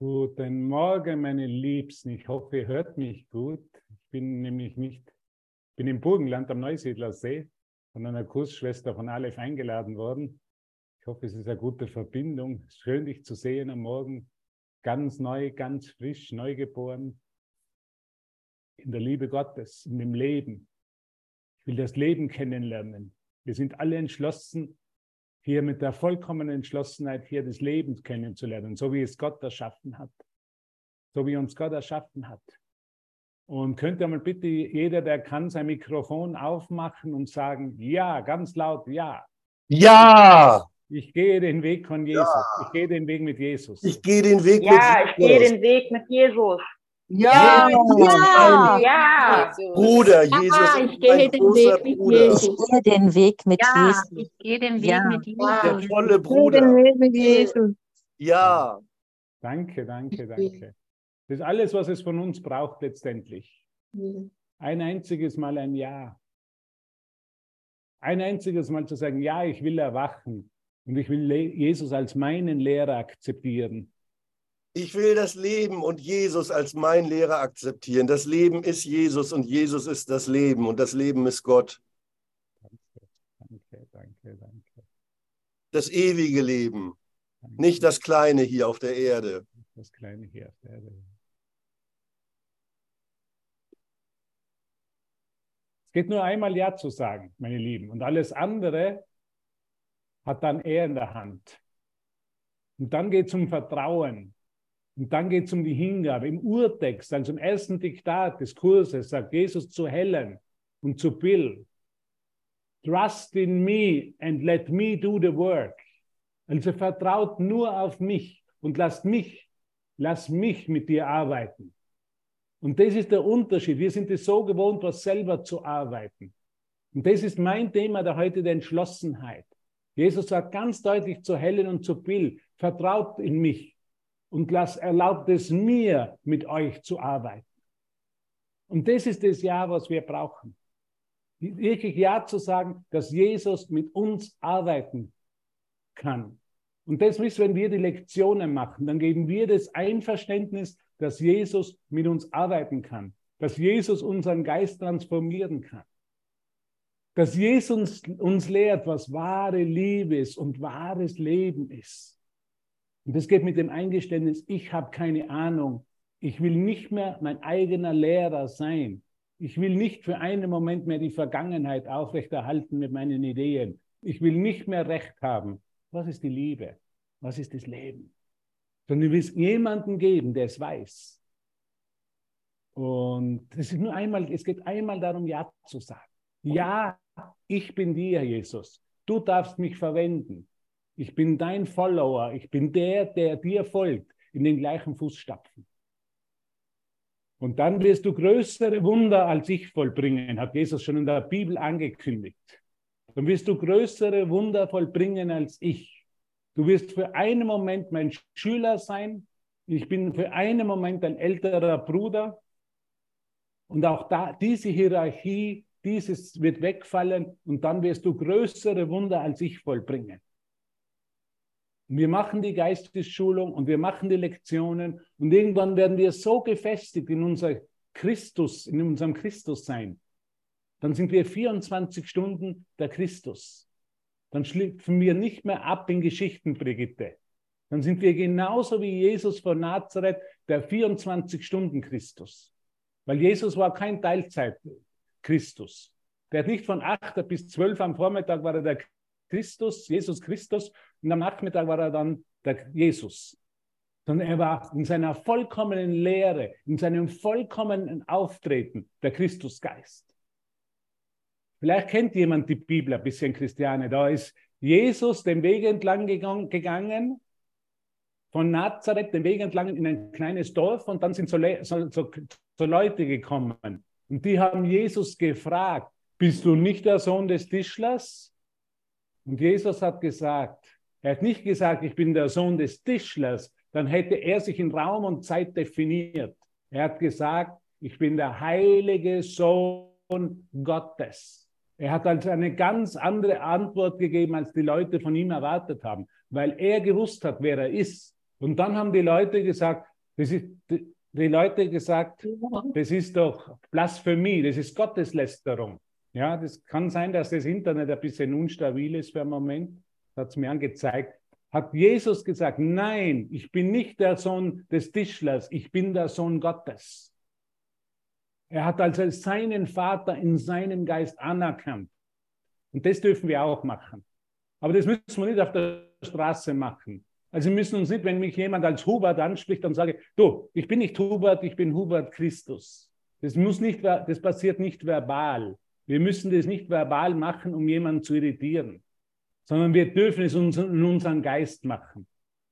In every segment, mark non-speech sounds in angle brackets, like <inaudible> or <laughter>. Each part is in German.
Guten Morgen, meine Liebsten. Ich hoffe, ihr hört mich gut. Ich bin nämlich nicht, bin im Burgenland am Neusiedlersee von einer Kursschwester von Aleph eingeladen worden. Ich hoffe, es ist eine gute Verbindung. Schön, dich zu sehen am Morgen. Ganz neu, ganz frisch, neugeboren. In der Liebe Gottes, in dem Leben. Ich will das Leben kennenlernen. Wir sind alle entschlossen, hier mit der vollkommenen Entschlossenheit hier das Leben kennenzulernen, so wie es Gott erschaffen hat. So wie uns Gott erschaffen hat. Und könnte mal bitte jeder, der kann, sein Mikrofon aufmachen und sagen, ja, ganz laut, ja. Ja! Ich gehe den Weg von Jesus. Ja. Ich gehe den Weg mit Jesus. Ich gehe den Weg ja, mit Jesus. Ja, ich gehe den Weg mit Jesus. Ja, ja, ja. Bruder, Jesus ja, ich gehe den Weg mit Bruder. Jesus. Ich gehe den Weg mit ja, Jesus. Ich gehe den Weg Ja. mit Jesus. Der volle Bruder. Den Weg mit Jesus. Ja, Danke, danke, danke. Das ist alles, was es von uns braucht letztendlich. Ein einziges Mal ein Ja. Ein einziges Mal zu sagen, ja, ich will erwachen und ich will Jesus als meinen Lehrer akzeptieren. Ich will das Leben und Jesus als mein Lehrer akzeptieren. Das Leben ist Jesus und Jesus ist das Leben und das Leben ist Gott. Danke, danke, danke. Das ewige Leben, danke. nicht das kleine hier auf der Erde. das kleine hier auf der Erde. Es geht nur einmal Ja zu sagen, meine Lieben. Und alles andere hat dann er in der Hand. Und dann geht es um Vertrauen. Und dann geht es um die Hingabe. Im Urtext, also im ersten Diktat des Kurses, sagt Jesus zu Helen und zu Bill, Trust in me and let me do the work. Also vertraut nur auf mich und lasst mich, lass mich mit dir arbeiten. Und das ist der Unterschied. Wir sind es so gewohnt, was selber zu arbeiten. Und das ist mein Thema der heute der Entschlossenheit. Jesus sagt ganz deutlich zu Helen und zu Bill, vertraut in mich und erlaubt es mir, mit euch zu arbeiten. Und das ist das Ja, was wir brauchen. Wirklich Ja zu sagen, dass Jesus mit uns arbeiten kann. Und das ist, wenn wir die Lektionen machen, dann geben wir das Einverständnis, dass Jesus mit uns arbeiten kann, dass Jesus unseren Geist transformieren kann, dass Jesus uns lehrt, was wahre Liebe ist und wahres Leben ist. Und das geht mit dem Eingeständnis, ich habe keine Ahnung, ich will nicht mehr mein eigener Lehrer sein. Ich will nicht für einen Moment mehr die Vergangenheit aufrechterhalten mit meinen Ideen. Ich will nicht mehr Recht haben. Was ist die Liebe? Was ist das Leben? Sondern du willst jemanden geben, der es weiß. Und es ist nur einmal, es geht einmal darum, Ja zu sagen. Ja, ich bin dir, Jesus. Du darfst mich verwenden. Ich bin dein Follower. Ich bin der, der dir folgt, in den gleichen Fußstapfen. Und dann wirst du größere Wunder als ich vollbringen, hat Jesus schon in der Bibel angekündigt. Dann wirst du größere Wunder vollbringen als ich. Du wirst für einen Moment mein Schüler sein. Ich bin für einen Moment ein älterer Bruder. Und auch da, diese Hierarchie, dieses wird wegfallen und dann wirst du größere Wunder als ich vollbringen. Wir machen die Geistesschulung und wir machen die Lektionen und irgendwann werden wir so gefestigt in unser Christus, in unserem Christus sein. Dann sind wir 24 Stunden der Christus. Dann schlüpfen wir nicht mehr ab in Geschichten, Brigitte. Dann sind wir genauso wie Jesus von Nazareth, der 24 Stunden Christus. Weil Jesus war kein Teilzeit Christus. Der hat nicht von 8 bis 12 am Vormittag war er der Christus, Jesus Christus, und am Nachmittag war er dann der Jesus. Sondern er war in seiner vollkommenen Lehre, in seinem vollkommenen Auftreten der Christusgeist. Vielleicht kennt jemand die Bibel ein bisschen, Christiane. Da ist Jesus den Weg entlang gegangen, von Nazareth den Weg entlang in ein kleines Dorf und dann sind so, so, so, so Leute gekommen. Und die haben Jesus gefragt, bist du nicht der Sohn des Tischlers? Und Jesus hat gesagt, er hat nicht gesagt, ich bin der Sohn des Tischlers, dann hätte er sich in Raum und Zeit definiert. Er hat gesagt, ich bin der heilige Sohn Gottes. Er hat also eine ganz andere Antwort gegeben, als die Leute von ihm erwartet haben, weil er gewusst hat, wer er ist. Und dann haben die Leute gesagt, das ist, die, die Leute gesagt, das ist doch Blasphemie, das ist Gotteslästerung. Ja, das kann sein, dass das Internet ein bisschen unstabil ist für einen Moment. Das hat es mir angezeigt. Hat Jesus gesagt, nein, ich bin nicht der Sohn des Tischlers, ich bin der Sohn Gottes. Er hat also seinen Vater in seinem Geist anerkannt. Und das dürfen wir auch machen. Aber das müssen wir nicht auf der Straße machen. Also wir müssen uns nicht, wenn mich jemand als Hubert anspricht, dann sage, du, ich bin nicht Hubert, ich bin Hubert Christus. Das muss nicht, das passiert nicht verbal. Wir müssen das nicht verbal machen, um jemanden zu irritieren, sondern wir dürfen es in unseren Geist machen.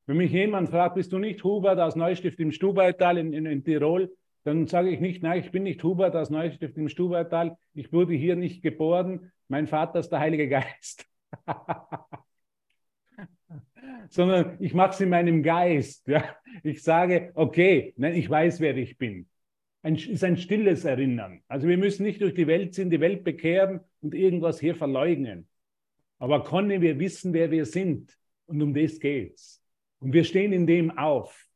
Wenn mich jemand fragt, bist du nicht Hubert aus Neustift im Stubaital in, in, in Tirol, dann sage ich nicht, nein, ich bin nicht Hubert aus Neustift im Stubaital, ich wurde hier nicht geboren, mein Vater ist der Heilige Geist. <laughs> Sondern ich mache es in meinem Geist. Ja. Ich sage, okay, nein, ich weiß, wer ich bin. Ein, ist ein stilles Erinnern. Also wir müssen nicht durch die Welt ziehen, die Welt bekehren und irgendwas hier verleugnen. Aber können wir wissen, wer wir sind. Und um das geht's. Und wir stehen in dem auf.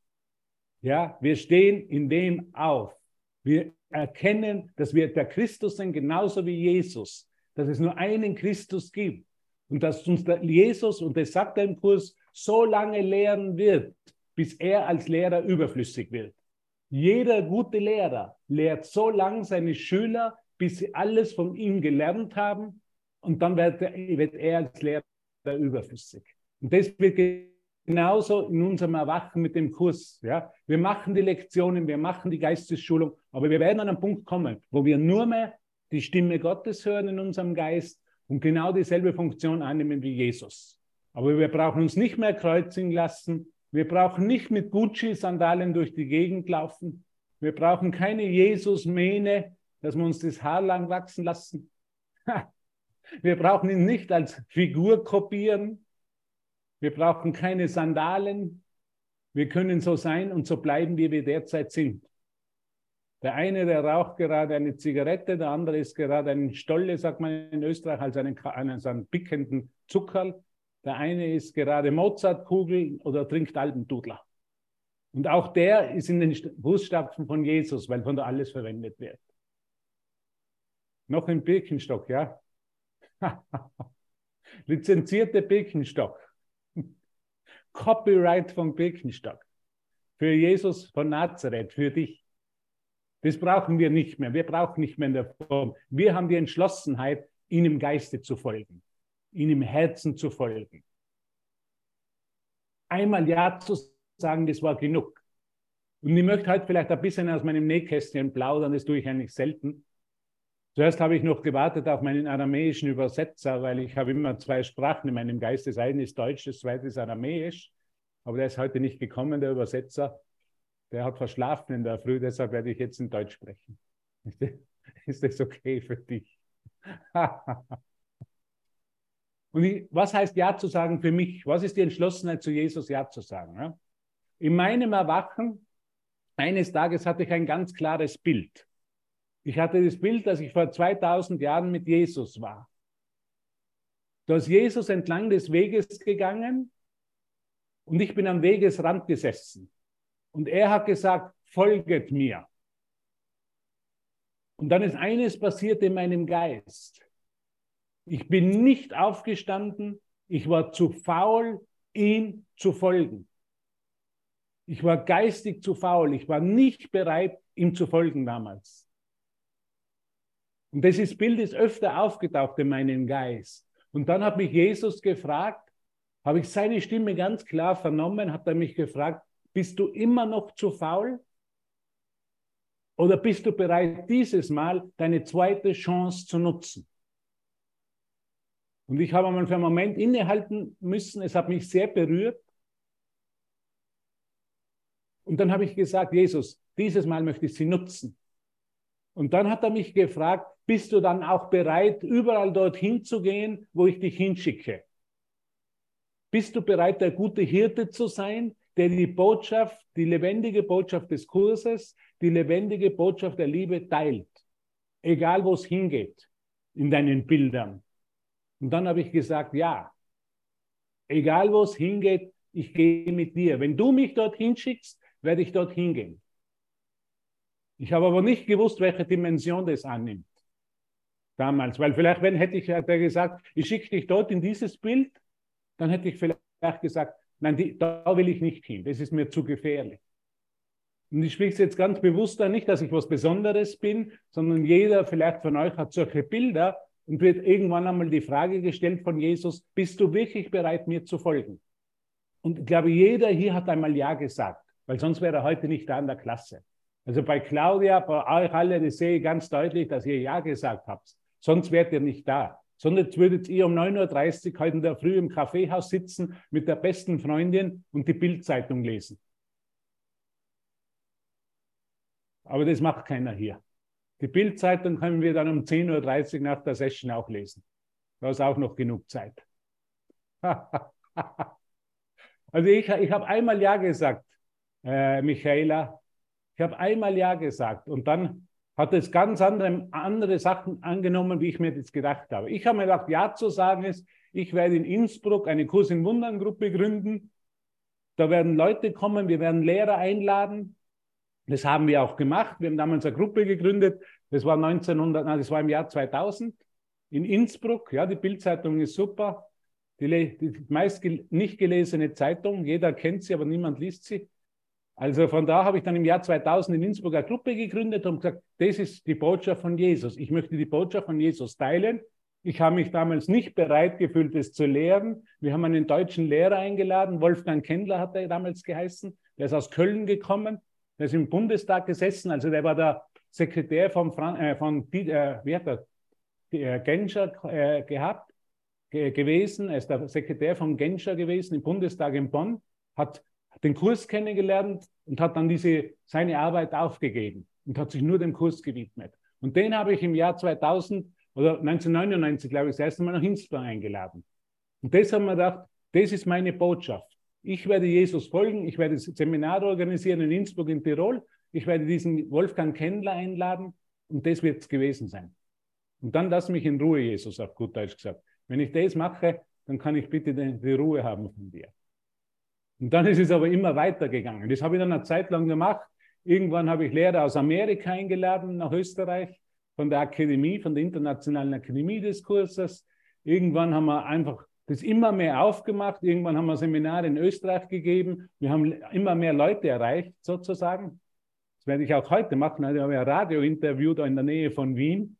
Ja, wir stehen in dem auf. Wir erkennen, dass wir der Christus sind, genauso wie Jesus. Dass es nur einen Christus gibt. Und dass uns Jesus, und das sagt er im Kurs, so lange lehren wird, bis er als Lehrer überflüssig wird. Jeder gute Lehrer lehrt so lange seine Schüler, bis sie alles von ihm gelernt haben. Und dann wird er, wird er als Lehrer überflüssig. Und das wird genauso in unserem Erwachen mit dem Kurs. Ja? Wir machen die Lektionen, wir machen die Geistesschulung, aber wir werden an einen Punkt kommen, wo wir nur mehr die Stimme Gottes hören in unserem Geist und genau dieselbe Funktion annehmen wie Jesus. Aber wir brauchen uns nicht mehr kreuzigen lassen. Wir brauchen nicht mit Gucci-Sandalen durch die Gegend laufen. Wir brauchen keine Jesus-Mähne, dass wir uns das Haar lang wachsen lassen. Wir brauchen ihn nicht als Figur kopieren. Wir brauchen keine Sandalen. Wir können so sein und so bleiben, wie wir derzeit sind. Der eine, der raucht gerade eine Zigarette, der andere ist gerade ein Stolle, sagt man in Österreich, also einen, einen, einen pickenden Zuckerl. Der eine ist gerade Mozartkugel oder trinkt Albendudler. Und auch der ist in den Fußstapfen von Jesus, weil von da alles verwendet wird. Noch ein Birkenstock, ja? <laughs> Lizenzierte Birkenstock. <laughs> Copyright von Birkenstock. Für Jesus von Nazareth, für dich. Das brauchen wir nicht mehr. Wir brauchen nicht mehr in der Form. Wir haben die Entschlossenheit, ihm im Geiste zu folgen ihm im Herzen zu folgen. Einmal Ja zu sagen, das war genug. Und ich möchte heute vielleicht ein bisschen aus meinem Nähkästchen plaudern, das tue ich eigentlich selten. Zuerst habe ich noch gewartet auf meinen aramäischen Übersetzer, weil ich habe immer zwei Sprachen in meinem Geist. Das eine ist Deutsch, das zweite ist Aramäisch. Aber der ist heute nicht gekommen, der Übersetzer. Der hat verschlafen in der Früh, deshalb werde ich jetzt in Deutsch sprechen. Ist das okay für dich? <laughs> Und ich, was heißt Ja zu sagen für mich? Was ist die Entschlossenheit zu Jesus Ja zu sagen? Ja? In meinem Erwachen, eines Tages hatte ich ein ganz klares Bild. Ich hatte das Bild, dass ich vor 2000 Jahren mit Jesus war. Da ist Jesus entlang des Weges gegangen und ich bin am Wegesrand gesessen. Und er hat gesagt, folget mir. Und dann ist eines passiert in meinem Geist. Ich bin nicht aufgestanden. Ich war zu faul, ihm zu folgen. Ich war geistig zu faul. Ich war nicht bereit, ihm zu folgen damals. Und dieses Bild ist öfter aufgetaucht in meinem Geist. Und dann hat mich Jesus gefragt, habe ich seine Stimme ganz klar vernommen, hat er mich gefragt, bist du immer noch zu faul? Oder bist du bereit, dieses Mal deine zweite Chance zu nutzen? Und ich habe einmal für einen Moment innehalten müssen. Es hat mich sehr berührt. Und dann habe ich gesagt, Jesus, dieses Mal möchte ich sie nutzen. Und dann hat er mich gefragt, bist du dann auch bereit, überall dorthin zu gehen, wo ich dich hinschicke? Bist du bereit, der gute Hirte zu sein, der die Botschaft, die lebendige Botschaft des Kurses, die lebendige Botschaft der Liebe teilt? Egal, wo es hingeht, in deinen Bildern. Und dann habe ich gesagt, ja, egal wo es hingeht, ich gehe mit dir. Wenn du mich dorthin schickst, werde ich dorthin gehen. Ich habe aber nicht gewusst, welche Dimension das annimmt. Damals, weil vielleicht, wenn hätte ich hätte gesagt, ich schicke dich dort in dieses Bild, dann hätte ich vielleicht gesagt, nein, die, da will ich nicht hin, das ist mir zu gefährlich. Und ich spreche es jetzt ganz bewusst da nicht, dass ich was Besonderes bin, sondern jeder vielleicht von euch hat solche Bilder und wird irgendwann einmal die Frage gestellt von Jesus, bist du wirklich bereit, mir zu folgen? Und ich glaube, jeder hier hat einmal Ja gesagt, weil sonst wäre er heute nicht da in der Klasse. Also bei Claudia, bei euch alle, das sehe ich ganz deutlich, dass ihr Ja gesagt habt. Sonst wärt ihr nicht da. Sonst würdet ihr um 9.30 Uhr heute in der Früh im Kaffeehaus sitzen mit der besten Freundin und die Bildzeitung lesen. Aber das macht keiner hier. Die Bildzeitung können wir dann um 10.30 Uhr nach der Session auch lesen. Da ist auch noch genug Zeit. <laughs> also ich, ich habe einmal Ja gesagt, äh, Michaela. Ich habe einmal Ja gesagt und dann hat es ganz andere, andere Sachen angenommen, wie ich mir das gedacht habe. Ich habe mir gedacht, Ja zu sagen ist, ich werde in Innsbruck eine Kurs in Wundern Gruppe gründen. Da werden Leute kommen, wir werden Lehrer einladen. Das haben wir auch gemacht. Wir haben damals eine Gruppe gegründet. Das war 1900, nein, das war im Jahr 2000 in Innsbruck. Ja, die Bildzeitung ist super. Die, die meist nicht gelesene Zeitung. Jeder kennt sie, aber niemand liest sie. Also von da habe ich dann im Jahr 2000 in Innsbruck eine Gruppe gegründet und gesagt, das ist die Botschaft von Jesus. Ich möchte die Botschaft von Jesus teilen. Ich habe mich damals nicht bereit gefühlt, es zu lehren. Wir haben einen deutschen Lehrer eingeladen. Wolfgang Kendler hat er damals geheißen. Der ist aus Köln gekommen. Der ist im Bundestag gesessen, also der war der Sekretär von, Fran äh, von äh, wie hat er, äh, Genscher äh, gehabt, ge gewesen. Er ist der Sekretär von Genscher gewesen im Bundestag in Bonn, hat den Kurs kennengelernt und hat dann diese, seine Arbeit aufgegeben und hat sich nur dem Kurs gewidmet. Und den habe ich im Jahr 2000 oder 1999, glaube ich, das erste Mal nach Innsbruck eingeladen. Und das haben wir gedacht, das ist meine Botschaft. Ich werde Jesus folgen, ich werde Seminare organisieren in Innsbruck in Tirol, ich werde diesen Wolfgang Kendler einladen und das wird es gewesen sein. Und dann lass mich in Ruhe, Jesus, auf gut Deutsch gesagt. Wenn ich das mache, dann kann ich bitte die, Ruhe haben von dir. Und dann ist es aber immer weitergegangen. Das habe ich dann eine Zeit lang gemacht. Irgendwann habe ich Lehrer aus Amerika eingeladen nach Österreich, von der Akademie, von der Internationalen Akademie des Kurses. Irgendwann haben wir einfach das immer mehr aufgemacht. Irgendwann haben wir Seminare in Österreich gegeben. Wir haben immer mehr Leute erreicht, sozusagen. Das werde ich auch heute machen. Also ich habe ein Radiointerview da in der Nähe von Wien.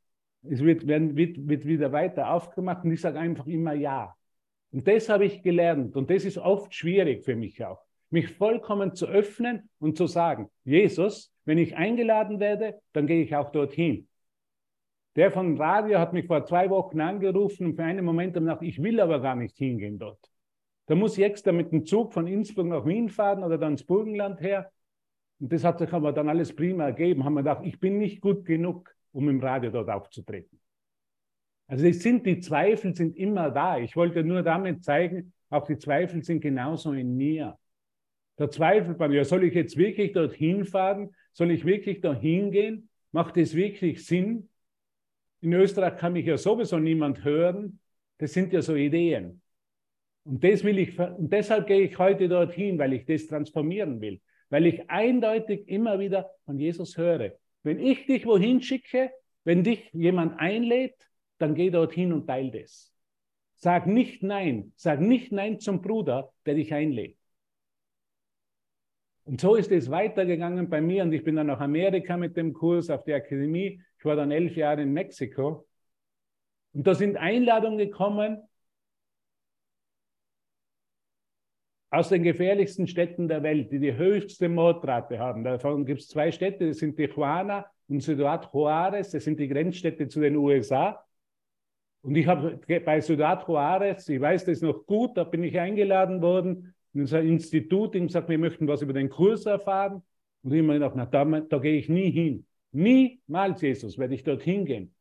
Es wird, wird, wird wieder weiter aufgemacht und ich sage einfach immer Ja. Und das habe ich gelernt und das ist oft schwierig für mich auch, mich vollkommen zu öffnen und zu sagen, Jesus, wenn ich eingeladen werde, dann gehe ich auch dorthin. Der von Radio hat mich vor zwei Wochen angerufen und für einen Moment habe ich gedacht, ich will aber gar nicht hingehen dort. Da muss ich extra mit dem Zug von Innsbruck nach Wien fahren oder dann ins Burgenland her. Und das hat sich aber dann alles prima ergeben. Haben wir gedacht, ich bin nicht gut genug, um im Radio dort aufzutreten. Also es sind die Zweifel sind immer da. Ich wollte nur damit zeigen, auch die Zweifel sind genauso in mir. Da zweifelt man, ja, soll ich jetzt wirklich dorthin fahren? Soll ich wirklich dorthin gehen? Macht es wirklich Sinn? In Österreich kann mich ja sowieso niemand hören. Das sind ja so Ideen. Und, das will ich, und deshalb gehe ich heute dorthin, weil ich das transformieren will. Weil ich eindeutig immer wieder von Jesus höre. Wenn ich dich wohin schicke, wenn dich jemand einlädt, dann geh dorthin und teil das. Sag nicht Nein. Sag nicht Nein zum Bruder, der dich einlädt. Und so ist es weitergegangen bei mir und ich bin dann nach Amerika mit dem Kurs auf der Akademie ich war dann elf Jahre in Mexiko. Und da sind Einladungen gekommen aus den gefährlichsten Städten der Welt, die die höchste Mordrate haben. Davon gibt es zwei Städte, das sind Tijuana und Ciudad Juarez, das sind die Grenzstädte zu den USA. Und ich habe bei Ciudad Juarez, ich weiß das noch gut, da bin ich eingeladen worden in unser Institut und gesagt, wir möchten was über den Kurs erfahren. Und ich mir gedacht, na, da, da gehe ich nie hin. Niemals, Jesus, werde ich dorthin gehen.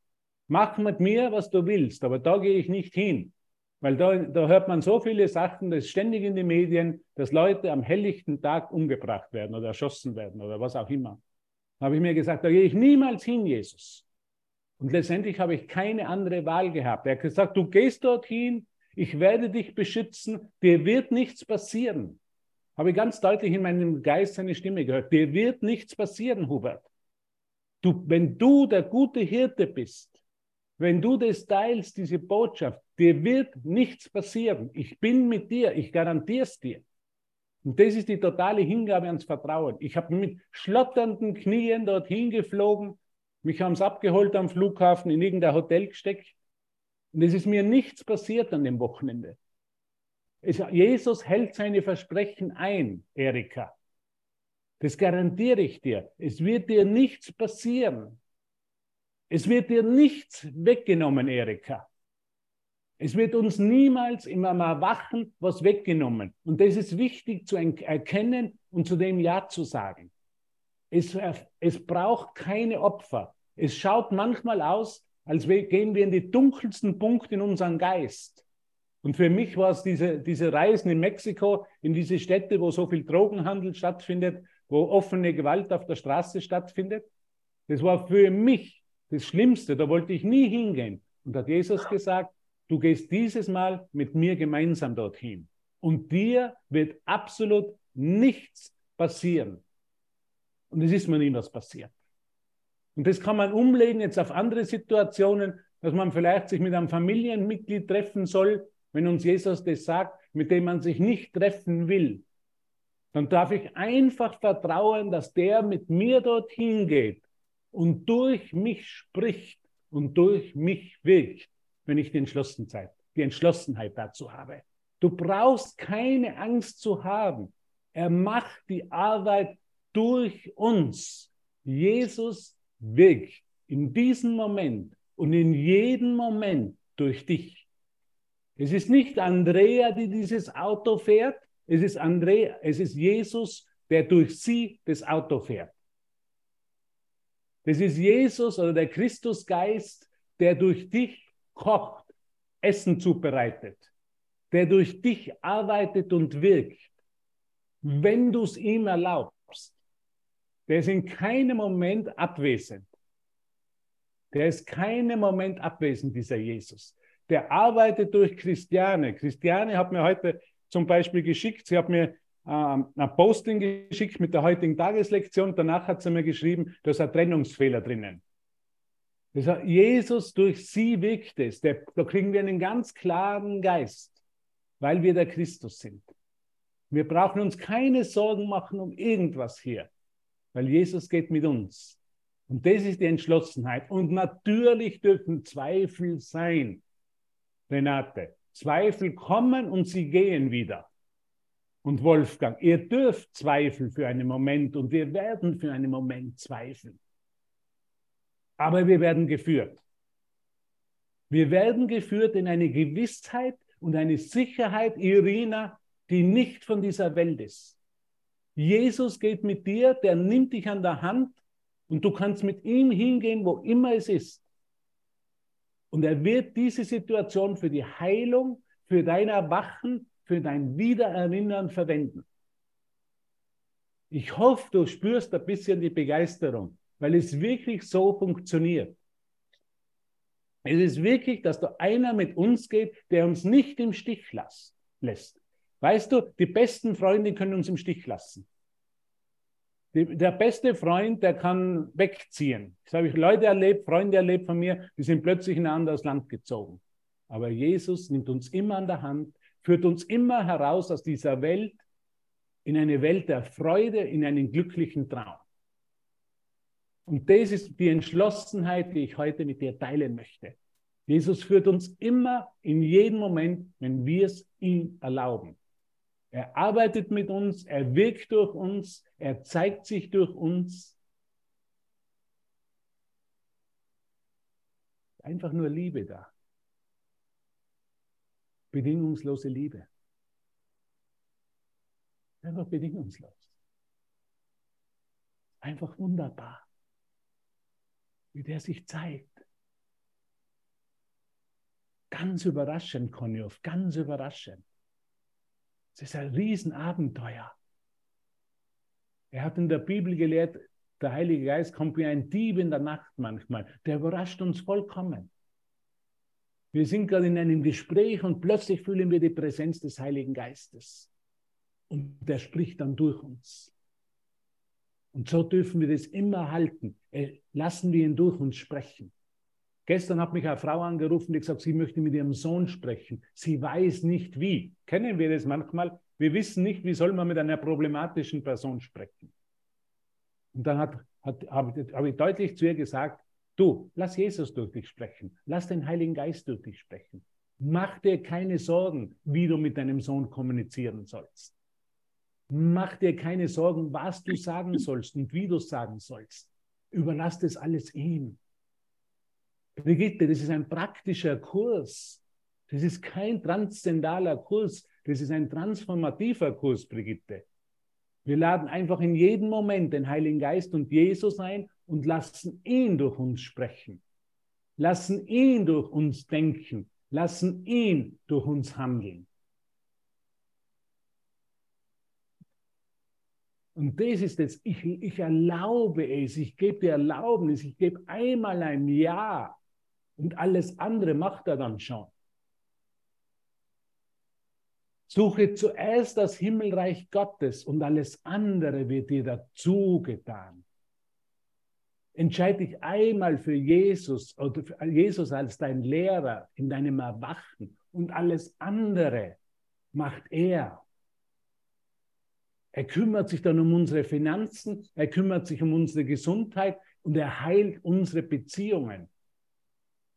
Mach mit mir, was du willst, aber da gehe ich nicht hin. Weil da, da hört man so viele Sachen, das ist ständig in den Medien, dass Leute am helllichten Tag umgebracht werden oder erschossen werden oder was auch immer. Da habe ich mir gesagt, da gehe ich niemals hin, Jesus. Und letztendlich habe ich keine andere Wahl gehabt. Er hat gesagt, du gehst dorthin, Ich werde dich beschützen. Dir wird nichts passieren. Habe ich ganz deutlich in meinem Geist seine Stimme gehört. Dir wird nichts passieren, Hubert. Du, wenn du der gute Hirte bist, wenn du das teilst, diese Botschaft, dir wird nichts passieren. Ich bin mit dir, ich garantiere es dir. Und das ist die totale Hingabe ans Vertrauen. Ich habe mit schlotternden Knien dorthin geflogen, mich haben sie abgeholt am Flughafen, in irgendein Hotel gesteckt. Und es ist mir nichts passiert an dem Wochenende. Es, Jesus hält seine Versprechen ein, Erika. Das garantiere ich dir. Es wird dir nichts passieren. Es wird dir nichts weggenommen, Erika. Es wird uns niemals im Erwachen was weggenommen. Und das ist wichtig zu erkennen und zu dem Ja zu sagen. Es, es braucht keine Opfer. Es schaut manchmal aus, als gehen wir in die dunkelsten Punkte in unseren Geist. Und für mich war es diese, diese Reisen in Mexiko, in diese Städte, wo so viel Drogenhandel stattfindet, wo offene Gewalt auf der Straße stattfindet. Das war für mich das Schlimmste. Da wollte ich nie hingehen. Und hat Jesus gesagt, du gehst dieses Mal mit mir gemeinsam dorthin. Und dir wird absolut nichts passieren. Und es ist mir nie was passiert. Und das kann man umlegen jetzt auf andere Situationen, dass man vielleicht sich mit einem Familienmitglied treffen soll, wenn uns Jesus das sagt, mit dem man sich nicht treffen will. Dann darf ich einfach vertrauen, dass der mit mir dorthin geht und durch mich spricht und durch mich wirkt, wenn ich die Entschlossenheit, die Entschlossenheit dazu habe. Du brauchst keine Angst zu haben. Er macht die Arbeit durch uns. Jesus wirkt in diesem Moment und in jedem Moment durch dich. Es ist nicht Andrea, die dieses Auto fährt, es ist Andrea, es ist Jesus, der durch sie das Auto fährt. Das ist Jesus oder der Christusgeist, der durch dich kocht, Essen zubereitet, der durch dich arbeitet und wirkt, wenn du es ihm erlaubst. Der ist in keinem Moment abwesend. Der ist keinem Moment abwesend, dieser Jesus. Der arbeitet durch Christiane. Christiane hat mir heute zum Beispiel geschickt, sie hat mir ähm, ein Posting geschickt mit der heutigen Tageslektion. Danach hat sie mir geschrieben, da ist ein Trennungsfehler drinnen. Das heißt, Jesus durch sie wirkt es. Der, da kriegen wir einen ganz klaren Geist, weil wir der Christus sind. Wir brauchen uns keine Sorgen machen um irgendwas hier weil Jesus geht mit uns. Und das ist die Entschlossenheit. Und natürlich dürfen Zweifel sein, Renate. Zweifel kommen und sie gehen wieder. Und Wolfgang, ihr dürft zweifeln für einen Moment und wir werden für einen Moment zweifeln. Aber wir werden geführt. Wir werden geführt in eine Gewissheit und eine Sicherheit, Irina, die nicht von dieser Welt ist. Jesus geht mit dir, der nimmt dich an der Hand und du kannst mit ihm hingehen, wo immer es ist. Und er wird diese Situation für die Heilung, für dein Erwachen, für dein Wiedererinnern verwenden. Ich hoffe, du spürst ein bisschen die Begeisterung, weil es wirklich so funktioniert. Es ist wirklich, dass da einer mit uns geht, der uns nicht im Stich lässt. Weißt du, die besten Freunde können uns im Stich lassen. Die, der beste Freund, der kann wegziehen. Das habe ich Leute erlebt, Freunde erlebt von mir, die sind plötzlich in ein anderes Land gezogen. Aber Jesus nimmt uns immer an der Hand, führt uns immer heraus aus dieser Welt in eine Welt der Freude, in einen glücklichen Traum. Und das ist die Entschlossenheit, die ich heute mit dir teilen möchte. Jesus führt uns immer in jedem Moment, wenn wir es ihm erlauben. Er arbeitet mit uns, er wirkt durch uns, er zeigt sich durch uns. Einfach nur Liebe da. Bedingungslose Liebe. Einfach bedingungslos. Einfach wunderbar, wie der sich zeigt. Ganz überraschend, Konjof, ganz überraschend. Es ist ein Riesenabenteuer. Er hat in der Bibel gelehrt, der Heilige Geist kommt wie ein Dieb in der Nacht manchmal. Der überrascht uns vollkommen. Wir sind gerade in einem Gespräch und plötzlich fühlen wir die Präsenz des Heiligen Geistes. Und der spricht dann durch uns. Und so dürfen wir das immer halten. Lassen wir ihn durch uns sprechen. Gestern hat mich eine Frau angerufen, die gesagt, sie möchte mit ihrem Sohn sprechen. Sie weiß nicht wie. Kennen wir das manchmal? Wir wissen nicht, wie soll man mit einer problematischen Person sprechen. Und dann hat, hat, habe hab ich deutlich zu ihr gesagt, du, lass Jesus durch dich sprechen. Lass den Heiligen Geist durch dich sprechen. Mach dir keine Sorgen, wie du mit deinem Sohn kommunizieren sollst. Mach dir keine Sorgen, was du sagen sollst und wie du sagen sollst. Überlass das alles ihm. Brigitte, das ist ein praktischer Kurs. Das ist kein transzendaler Kurs. Das ist ein transformativer Kurs, Brigitte. Wir laden einfach in jedem Moment den Heiligen Geist und Jesus ein und lassen ihn durch uns sprechen. Lassen ihn durch uns denken. Lassen ihn durch uns handeln. Und das ist es, ich, ich erlaube es, ich gebe die Erlaubnis, ich gebe einmal ein Ja und alles andere macht er dann schon. Suche zuerst das Himmelreich Gottes und alles andere wird dir dazu getan. Entscheide dich einmal für Jesus oder für Jesus als dein Lehrer in deinem Erwachen und alles andere macht er. Er kümmert sich dann um unsere Finanzen, er kümmert sich um unsere Gesundheit und er heilt unsere Beziehungen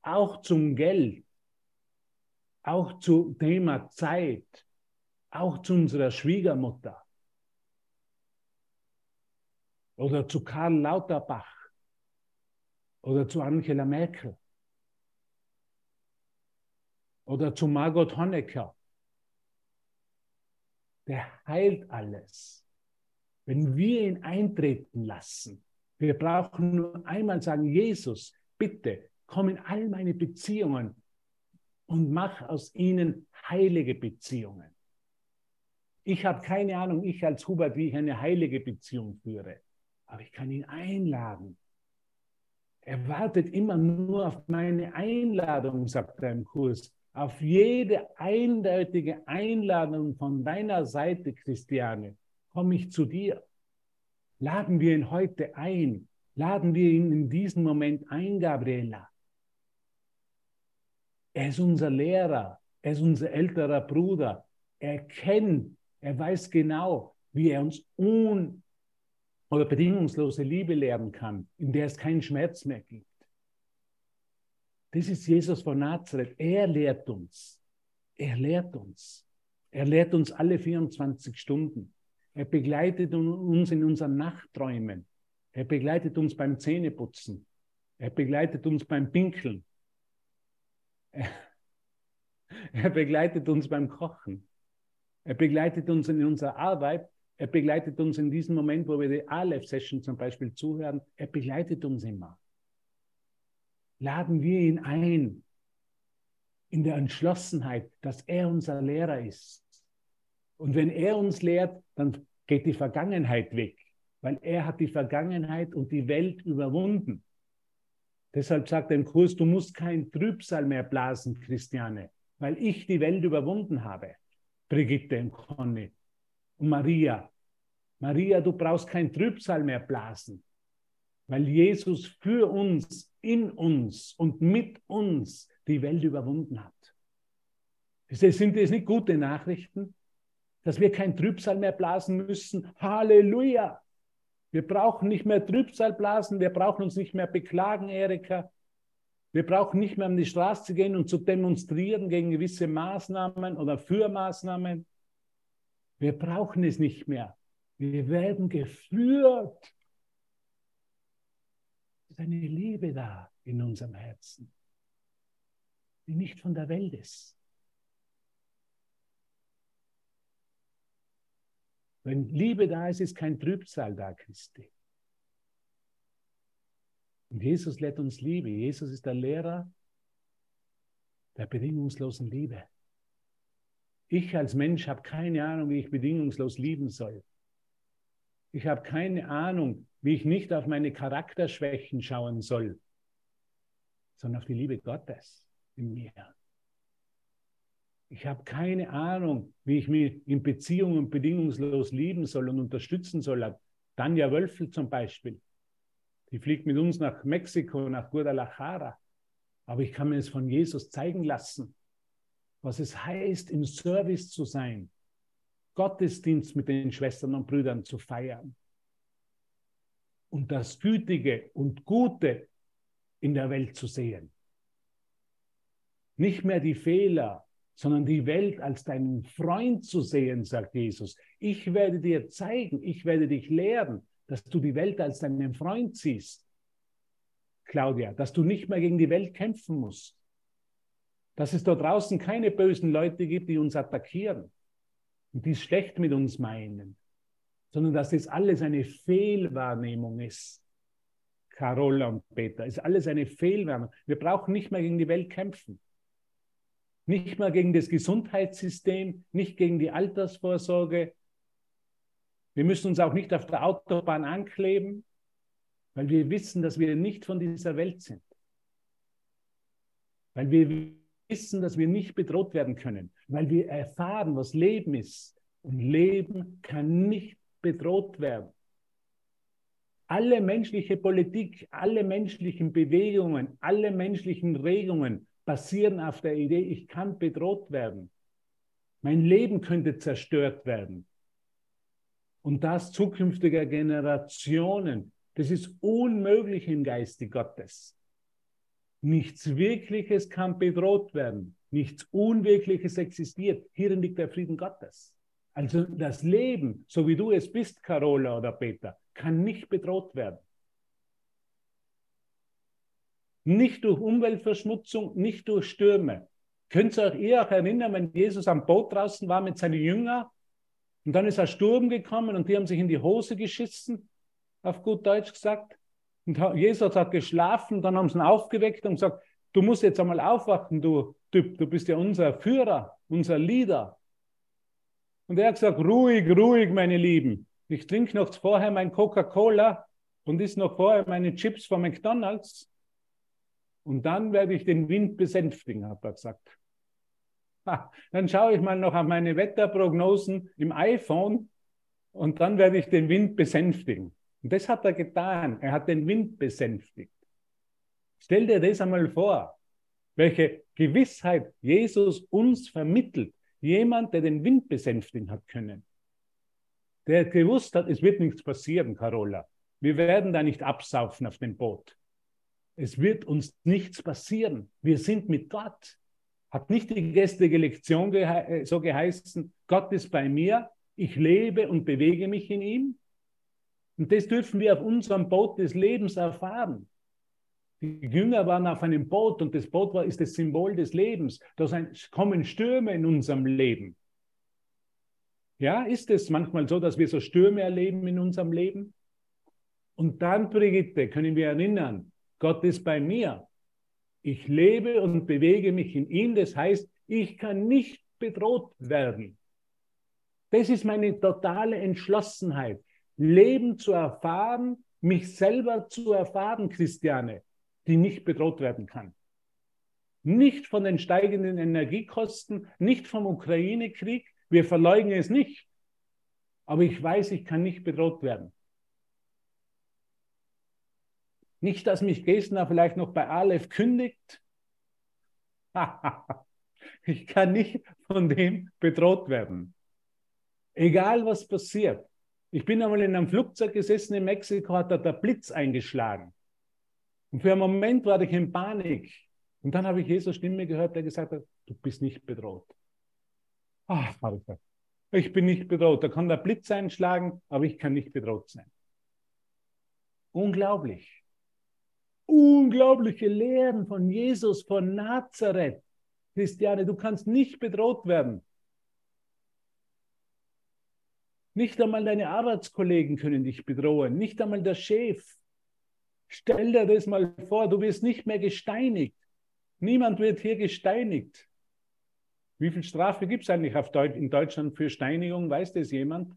auch zum Geld, auch zum Thema Zeit, auch zu unserer Schwiegermutter oder zu Karl Lauterbach oder zu Angela Merkel oder zu Margot Honecker. Der heilt alles. Wenn wir ihn eintreten lassen, wir brauchen nur einmal sagen, Jesus, bitte, komm in all meine Beziehungen und mach aus ihnen heilige Beziehungen. Ich habe keine Ahnung, ich als Hubert, wie ich eine heilige Beziehung führe, aber ich kann ihn einladen. Er wartet immer nur auf meine Einladung, sagt er im Kurs. Auf jede eindeutige Einladung von deiner Seite, Christiane, komme ich zu dir. Laden wir ihn heute ein. Laden wir ihn in diesem Moment ein, Gabriela. Er ist unser Lehrer, er ist unser älterer Bruder. Er kennt, er weiß genau, wie er uns un- oder bedingungslose Liebe lehren kann, in der es keinen Schmerz mehr gibt. Das ist Jesus von Nazareth. Er lehrt uns. Er lehrt uns. Er lehrt uns alle 24 Stunden. Er begleitet uns in unseren Nachtträumen. Er begleitet uns beim Zähneputzen. Er begleitet uns beim Pinkeln. <laughs> Er begleitet uns beim Kochen. Er begleitet uns in unserer Arbeit. Er begleitet uns in diesem Moment, wo wir die Aleph-Session zum Beispiel zuhören. Er begleitet uns immer. Laden wir ihn ein in der Entschlossenheit, dass er unser Lehrer ist. Und wenn er uns lehrt, dann geht die Vergangenheit weg, weil er hat die Vergangenheit und die Welt überwunden. Deshalb sagt er im Kurs, du musst kein Trübsal mehr blasen, Christiane, weil ich die Welt überwunden habe. Brigitte und Conny und Maria. Maria, du brauchst kein Trübsal mehr blasen, weil Jesus für uns, in uns und mit uns die Welt überwunden hat. Sind das nicht gute Nachrichten? Dass wir kein Trübsal mehr blasen müssen? Halleluja! Wir brauchen nicht mehr Trübsal blasen, wir brauchen uns nicht mehr beklagen, Erika. Wir brauchen nicht mehr an die Straße zu gehen und zu demonstrieren gegen gewisse Maßnahmen oder für Maßnahmen. Wir brauchen es nicht mehr. Wir werden geführt. Es ist eine Liebe da in unserem Herzen, die nicht von der Welt ist. Wenn Liebe da ist, ist kein Trübsal da, Christi. Und Jesus lehrt uns Liebe. Jesus ist der Lehrer der bedingungslosen Liebe. Ich als Mensch habe keine Ahnung, wie ich bedingungslos lieben soll. Ich habe keine Ahnung, wie ich nicht auf meine Charakterschwächen schauen soll, sondern auf die Liebe Gottes in mir. Ich habe keine Ahnung, wie ich mich in Beziehungen bedingungslos lieben soll und unterstützen soll. Tanja Wölfel zum Beispiel. Die fliegt mit uns nach Mexiko, nach Guadalajara. Aber ich kann mir es von Jesus zeigen lassen, was es heißt, im Service zu sein, Gottesdienst mit den Schwestern und Brüdern zu feiern und das Gütige und Gute in der Welt zu sehen. Nicht mehr die Fehler, sondern die Welt als deinen Freund zu sehen, sagt Jesus. Ich werde dir zeigen, ich werde dich lehren, dass du die Welt als deinen Freund siehst. Claudia, dass du nicht mehr gegen die Welt kämpfen musst. Dass es da draußen keine bösen Leute gibt, die uns attackieren und die es schlecht mit uns meinen, sondern dass das alles eine Fehlwahrnehmung ist. Carola und Peter, ist alles eine Fehlwahrnehmung. Wir brauchen nicht mehr gegen die Welt kämpfen. Nicht mehr gegen das Gesundheitssystem, nicht gegen die Altersvorsorge. Wir müssen uns auch nicht auf der Autobahn ankleben, weil wir wissen, dass wir nicht von dieser Welt sind. Weil wir wissen, dass wir nicht bedroht werden können, weil wir erfahren, was Leben ist. Und Leben kann nicht bedroht werden. Alle menschliche Politik, alle menschlichen Bewegungen, alle menschlichen Regungen basieren auf der Idee, ich kann bedroht werden. Mein Leben könnte zerstört werden. Und das zukünftiger Generationen. Das ist unmöglich im Geiste Gottes. Nichts Wirkliches kann bedroht werden. Nichts Unwirkliches existiert. Hierin liegt der Frieden Gottes. Also das Leben, so wie du es bist, Carola oder Peter, kann nicht bedroht werden. Nicht durch Umweltverschmutzung, nicht durch Stürme. Könnt ihr euch auch erinnern, wenn Jesus am Boot draußen war mit seinen Jüngern und dann ist ein Sturm gekommen und die haben sich in die Hose geschissen, auf gut Deutsch gesagt. Und Jesus hat geschlafen, dann haben sie ihn aufgeweckt und gesagt, du musst jetzt einmal aufwachen, du Typ, du bist ja unser Führer, unser Leader. Und er hat gesagt, ruhig, ruhig, meine Lieben. Ich trinke noch vorher mein Coca-Cola und isst noch vorher meine Chips von McDonald's. Und dann werde ich den Wind besänftigen, hat er gesagt. Ha, dann schaue ich mal noch auf meine Wetterprognosen im iPhone und dann werde ich den Wind besänftigen. Und das hat er getan. Er hat den Wind besänftigt. Stell dir das einmal vor, welche Gewissheit Jesus uns vermittelt. Jemand, der den Wind besänftigen hat können. Der gewusst hat, es wird nichts passieren, Carola. Wir werden da nicht absaufen auf dem Boot. Es wird uns nichts passieren. Wir sind mit Gott. Hat nicht die gestrige Lektion gehe äh, so geheißen, Gott ist bei mir, ich lebe und bewege mich in ihm? Und das dürfen wir auf unserem Boot des Lebens erfahren. Die Jünger waren auf einem Boot und das Boot war, ist das Symbol des Lebens. Da kommen Stürme in unserem Leben. Ja, ist es manchmal so, dass wir so Stürme erleben in unserem Leben? Und dann, Brigitte, können wir erinnern, Gott ist bei mir. Ich lebe und bewege mich in ihm. Das heißt, ich kann nicht bedroht werden. Das ist meine totale Entschlossenheit. Leben zu erfahren, mich selber zu erfahren, Christiane, die nicht bedroht werden kann. Nicht von den steigenden Energiekosten, nicht vom Ukraine-Krieg. Wir verleugnen es nicht. Aber ich weiß, ich kann nicht bedroht werden. Nicht, dass mich Gesner vielleicht noch bei Aleph kündigt. <laughs> ich kann nicht von dem bedroht werden. Egal was passiert. Ich bin einmal in einem Flugzeug gesessen in Mexiko, hat da der Blitz eingeschlagen. Und für einen Moment war ich in Panik. Und dann habe ich Jesus Stimme gehört, der gesagt hat, du bist nicht bedroht. Ach, ich bin nicht bedroht. Da kann der Blitz einschlagen, aber ich kann nicht bedroht sein. Unglaublich unglaubliche Lehren von Jesus von Nazareth. Christiane, du kannst nicht bedroht werden. Nicht einmal deine Arbeitskollegen können dich bedrohen, nicht einmal der Chef. Stell dir das mal vor, du wirst nicht mehr gesteinigt. Niemand wird hier gesteinigt. Wie viel Strafe gibt es eigentlich Deut in Deutschland für Steinigung? Weiß das jemand?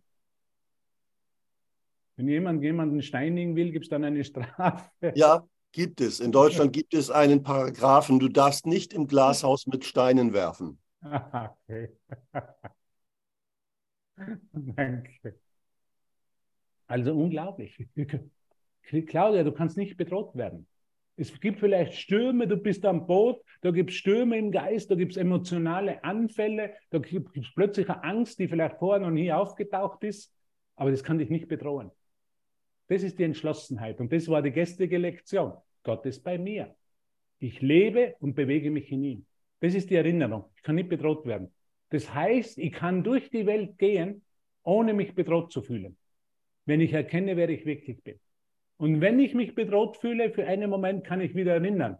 Wenn jemand jemanden steinigen will, gibt es dann eine <laughs> Strafe. Ja, Gibt es. In Deutschland gibt es einen Paragraphen, du darfst nicht im Glashaus mit Steinen werfen. <laughs> Okay. Danke. Also unglaublich. <laughs> Claudia, du kannst nicht bedroht werden. Es gibt vielleicht Stürme, du bist am Boot, da gibt es Stürme im Geist, da gibt es emotionale Anfälle, da gibt es plötzlich eine Angst, die vielleicht vorher noch nie aufgetaucht ist, aber das kann dich nicht bedrohen. Das ist die Entschlossenheit und das war die gestrige Lektion. Gott ist bei mir. Ich lebe und bewege mich in ihm. Das ist die Erinnerung. Ich kann nicht bedroht werden. Das heißt, ich kann durch die Welt gehen, ohne mich bedroht zu fühlen, wenn ich erkenne, wer ich wirklich bin. Und wenn ich mich bedroht fühle, für einen Moment kann ich wieder erinnern,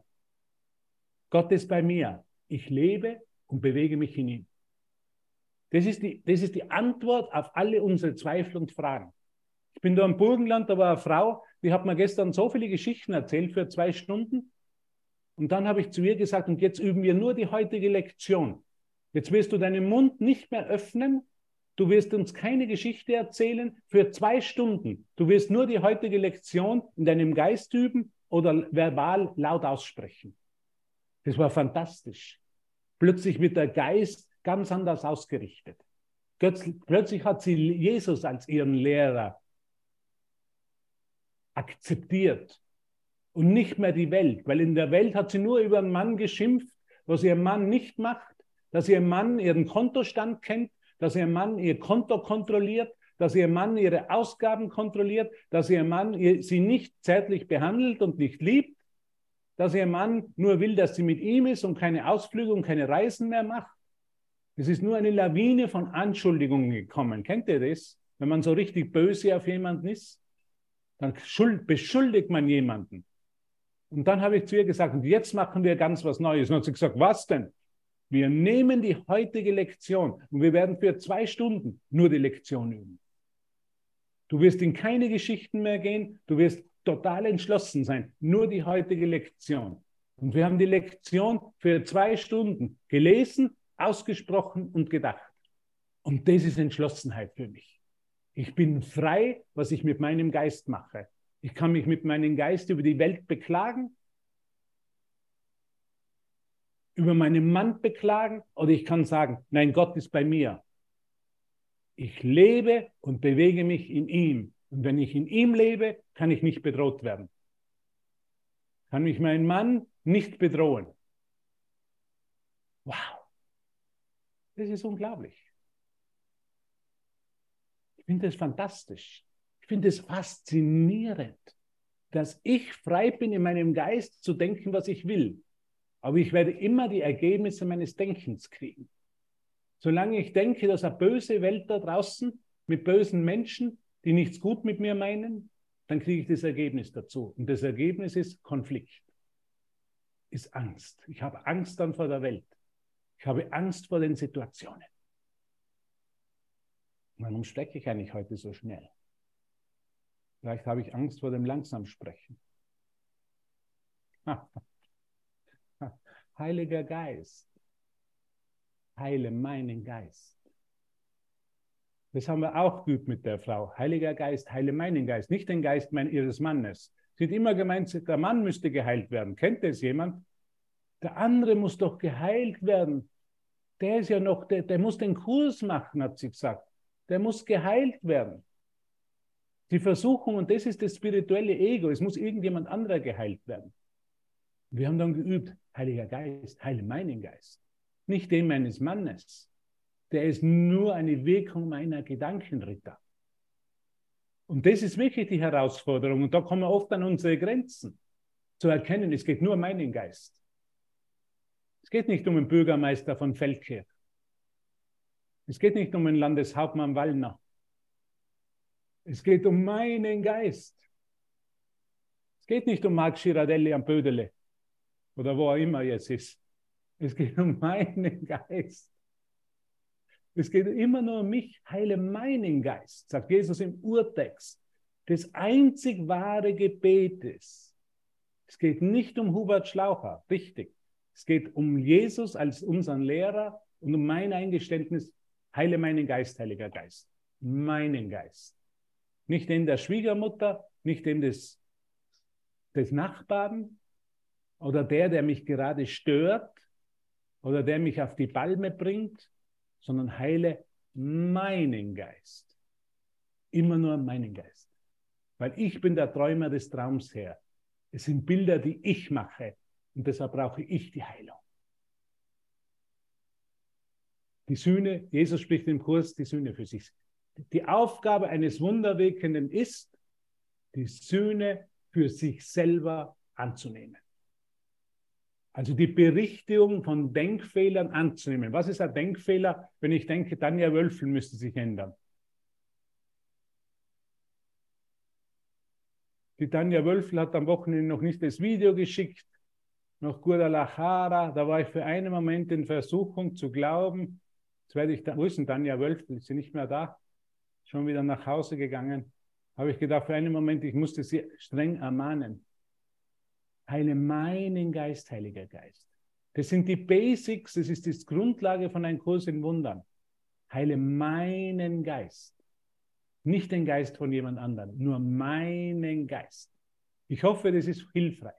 Gott ist bei mir. Ich lebe und bewege mich in ihm. Das ist, die, das ist die Antwort auf alle unsere Zweifel und Fragen. Ich bin da im Burgenland, da war eine Frau, die hat mir gestern so viele Geschichten erzählt für zwei Stunden. Und dann habe ich zu ihr gesagt, und jetzt üben wir nur die heutige Lektion. Jetzt wirst du deinen Mund nicht mehr öffnen, Du wirst uns keine Geschichte erzählen für zwei Stunden. Du wirst nur die heutige Lektion in deinem Geist üben oder verbal laut aussprechen. Das war fantastisch. Plötzlich wird der Geist ganz anders ausgerichtet. Plötzlich hat sie Jesus als ihren Lehrer akzeptiert und nicht mehr die Welt, weil in der Welt hat sie nur über einen Mann geschimpft, was ihr Mann nicht macht, dass ihr Mann ihren Kontostand kennt, dass ihr Mann ihr Konto kontrolliert, dass ihr Mann ihre Ausgaben kontrolliert, dass ihr Mann sie nicht zärtlich behandelt und nicht liebt, dass ihr Mann nur will, dass sie mit ihm ist und keine Ausflüge und keine Reisen mehr macht. Es ist nur eine Lawine von Anschuldigungen gekommen. Kennt ihr das? Wenn man so richtig böse auf jemanden ist, dann beschuldigt man jemanden. Und dann habe ich zu ihr gesagt, und jetzt machen wir ganz was Neues. Und hat sie gesagt, was denn? Wir nehmen die heutige Lektion und wir werden für zwei Stunden nur die Lektion üben. Du wirst in keine Geschichten mehr gehen, du wirst total entschlossen sein, nur die heutige Lektion. Und wir haben die Lektion für zwei Stunden gelesen, ausgesprochen und gedacht. Und das ist Entschlossenheit für mich. Ich bin frei, was ich mit meinem Geist mache. Ich kann mich mit meinem Geist über die Welt beklagen über meinen Mann beklagen oder ich kann sagen, nein, Gott ist bei mir. Ich lebe und bewege mich in ihm. Und wenn ich in ihm lebe, kann ich nicht bedroht werden. Kann mich mein Mann nicht bedrohen. Wow. Das ist unglaublich. Ich finde das fantastisch. Ich finde es faszinierend, dass ich frei bin in meinem Geist zu denken, was ich will. Aber ich werde immer die Ergebnisse meines Denkens kriegen. Solange ich denke, dass eine böse Welt da draußen mit bösen Menschen, die nichts gut mit mir meinen, dann kriege ich das Ergebnis dazu. Und das Ergebnis ist Konflikt, ist Angst. Ich habe Angst dann vor der Welt. Ich habe Angst vor den Situationen. Warum spreche ich eigentlich heute so schnell? Vielleicht habe ich Angst vor dem Langsamsprechen. <laughs> Heiliger Geist, heile meinen Geist. Das haben wir auch geübt mit der Frau. Heiliger Geist, heile meinen Geist, nicht den Geist mein, ihres Mannes. Sie hat immer gemeint, der Mann müsste geheilt werden. Kennt das jemand? Der andere muss doch geheilt werden. Der ist ja noch, der, der muss den Kurs machen, hat sie gesagt. Der muss geheilt werden. Die Versuchung, und das ist das spirituelle Ego, es muss irgendjemand anderer geheilt werden. Wir haben dann geübt, Heiliger Geist, heile meinen Geist, nicht den meines Mannes. Der ist nur eine Wirkung meiner Gedankenritter. Und das ist wirklich die Herausforderung. Und da kommen wir oft an unsere Grenzen. Zu erkennen, es geht nur um meinen Geist. Es geht nicht um den Bürgermeister von Feldkirch. Es geht nicht um den Landeshauptmann Wallner. Es geht um meinen Geist. Es geht nicht um Marc Girardelli am Bödele oder wo auch immer jetzt ist. Es geht um meinen Geist. Es geht immer nur um mich, heile meinen Geist, sagt Jesus im Urtext des einzig wahre Gebetes. Es geht nicht um Hubert Schlaucher, richtig. Es geht um Jesus als unseren Lehrer und um mein Eingeständnis, heile meinen Geist, Heiliger Geist. Meinen Geist. Nicht den der Schwiegermutter, nicht den des, des Nachbarn, oder der, der mich gerade stört oder der mich auf die Palme bringt, sondern heile meinen Geist. Immer nur meinen Geist. Weil ich bin der Träumer des Traums her. Es sind Bilder, die ich mache und deshalb brauche ich die Heilung. Die Sühne, Jesus spricht im Kurs die Sühne für sich. Die Aufgabe eines Wunderwirkenden ist, die Sühne für sich selber anzunehmen. Also die Berichtigung von Denkfehlern anzunehmen. Was ist ein Denkfehler, wenn ich denke, Tanja Wölfel müsste sich ändern? Die Tanja Wölfel hat am Wochenende noch nicht das Video geschickt, noch Guadalajara. Da war ich für einen Moment in Versuchung zu glauben, jetzt werde ich da, wo ist denn Tanja Wölfel? Ist sie nicht mehr da? Schon wieder nach Hause gegangen. Habe ich gedacht, für einen Moment, ich musste sie streng ermahnen. Heile meinen Geist, Heiliger Geist. Das sind die Basics, das ist die Grundlage von einem Kurs in Wundern. Heile meinen Geist. Nicht den Geist von jemand anderem, nur meinen Geist. Ich hoffe, das ist hilfreich.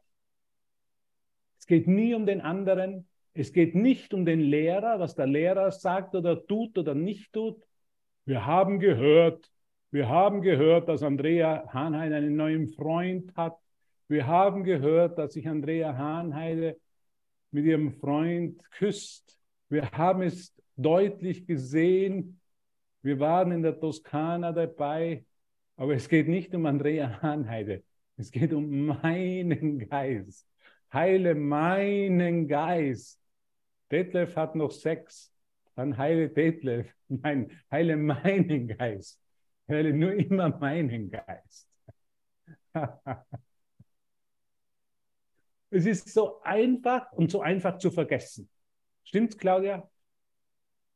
Es geht nie um den anderen. Es geht nicht um den Lehrer, was der Lehrer sagt oder tut oder nicht tut. Wir haben gehört, wir haben gehört, dass Andrea Hahnheim einen neuen Freund hat. Wir haben gehört, dass sich Andrea Hahnheide mit ihrem Freund küsst. Wir haben es deutlich gesehen. Wir waren in der Toskana dabei. Aber es geht nicht um Andrea Hahnheide. Es geht um meinen Geist. Heile meinen Geist. Detlef hat noch Sex. Dann heile Detlef. <laughs> Nein, heile meinen Geist. Heile nur immer meinen Geist. <laughs> Es ist so einfach und so einfach zu vergessen. Stimmt's, Claudia?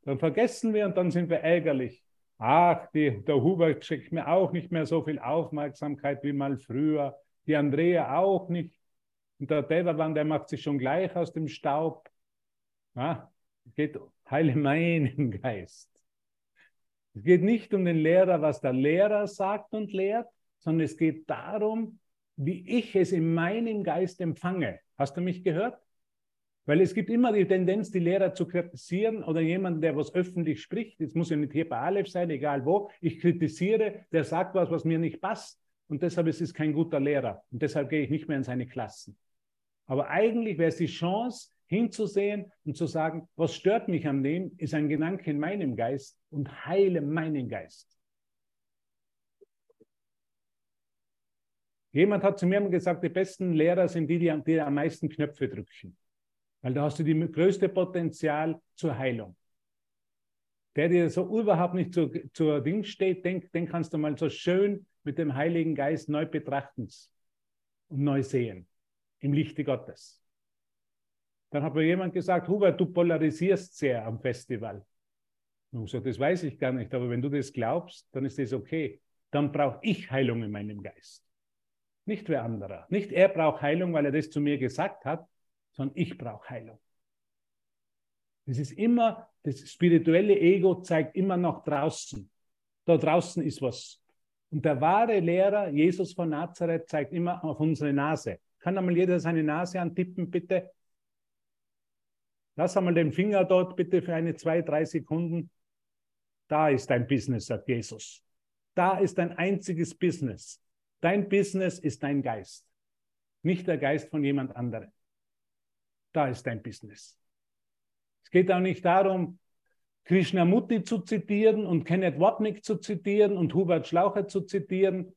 Dann vergessen wir und dann sind wir ärgerlich. Ach, die, der Hubert schickt mir auch nicht mehr so viel Aufmerksamkeit wie mal früher. Die Andrea auch nicht. Und der Deverland, der macht sich schon gleich aus dem Staub. Ja, es geht, heile meinen Geist. Es geht nicht um den Lehrer, was der Lehrer sagt und lehrt, sondern es geht darum, wie ich es in meinem Geist empfange. Hast du mich gehört? Weil es gibt immer die Tendenz, die Lehrer zu kritisieren oder jemanden, der was öffentlich spricht. Es muss ja nicht hier bei Aleph sein, egal wo. Ich kritisiere, der sagt was, was mir nicht passt. Und deshalb ist es kein guter Lehrer. Und deshalb gehe ich nicht mehr in seine Klassen. Aber eigentlich wäre es die Chance, hinzusehen und zu sagen, was stört mich an dem, ist ein Gedanke in meinem Geist und heile meinen Geist. Jemand hat zu mir gesagt, die besten Lehrer sind die, die, die am meisten Knöpfe drücken. Weil da hast du die größte Potenzial zur Heilung. Der dir so überhaupt nicht zur, zur Ding steht, den, den kannst du mal so schön mit dem Heiligen Geist neu betrachten und neu sehen. Im Lichte Gottes. Dann hat mir jemand gesagt, Hubert, du polarisierst sehr am Festival. Und ich so, das weiß ich gar nicht, aber wenn du das glaubst, dann ist das okay. Dann brauche ich Heilung in meinem Geist. Nicht wer anderer. Nicht er braucht Heilung, weil er das zu mir gesagt hat, sondern ich brauche Heilung. Das ist immer, das spirituelle Ego zeigt immer nach draußen. Da draußen ist was. Und der wahre Lehrer, Jesus von Nazareth, zeigt immer auf unsere Nase. Kann einmal jeder seine Nase antippen, bitte? Lass einmal den Finger dort bitte für eine, zwei, drei Sekunden. Da ist dein Business, sagt Jesus. Da ist dein einziges Business. Dein Business ist dein Geist, nicht der Geist von jemand anderem. Da ist dein Business. Es geht auch nicht darum, Krishnamurti zu zitieren und Kenneth Wapnick zu zitieren und Hubert Schlaucher zu zitieren.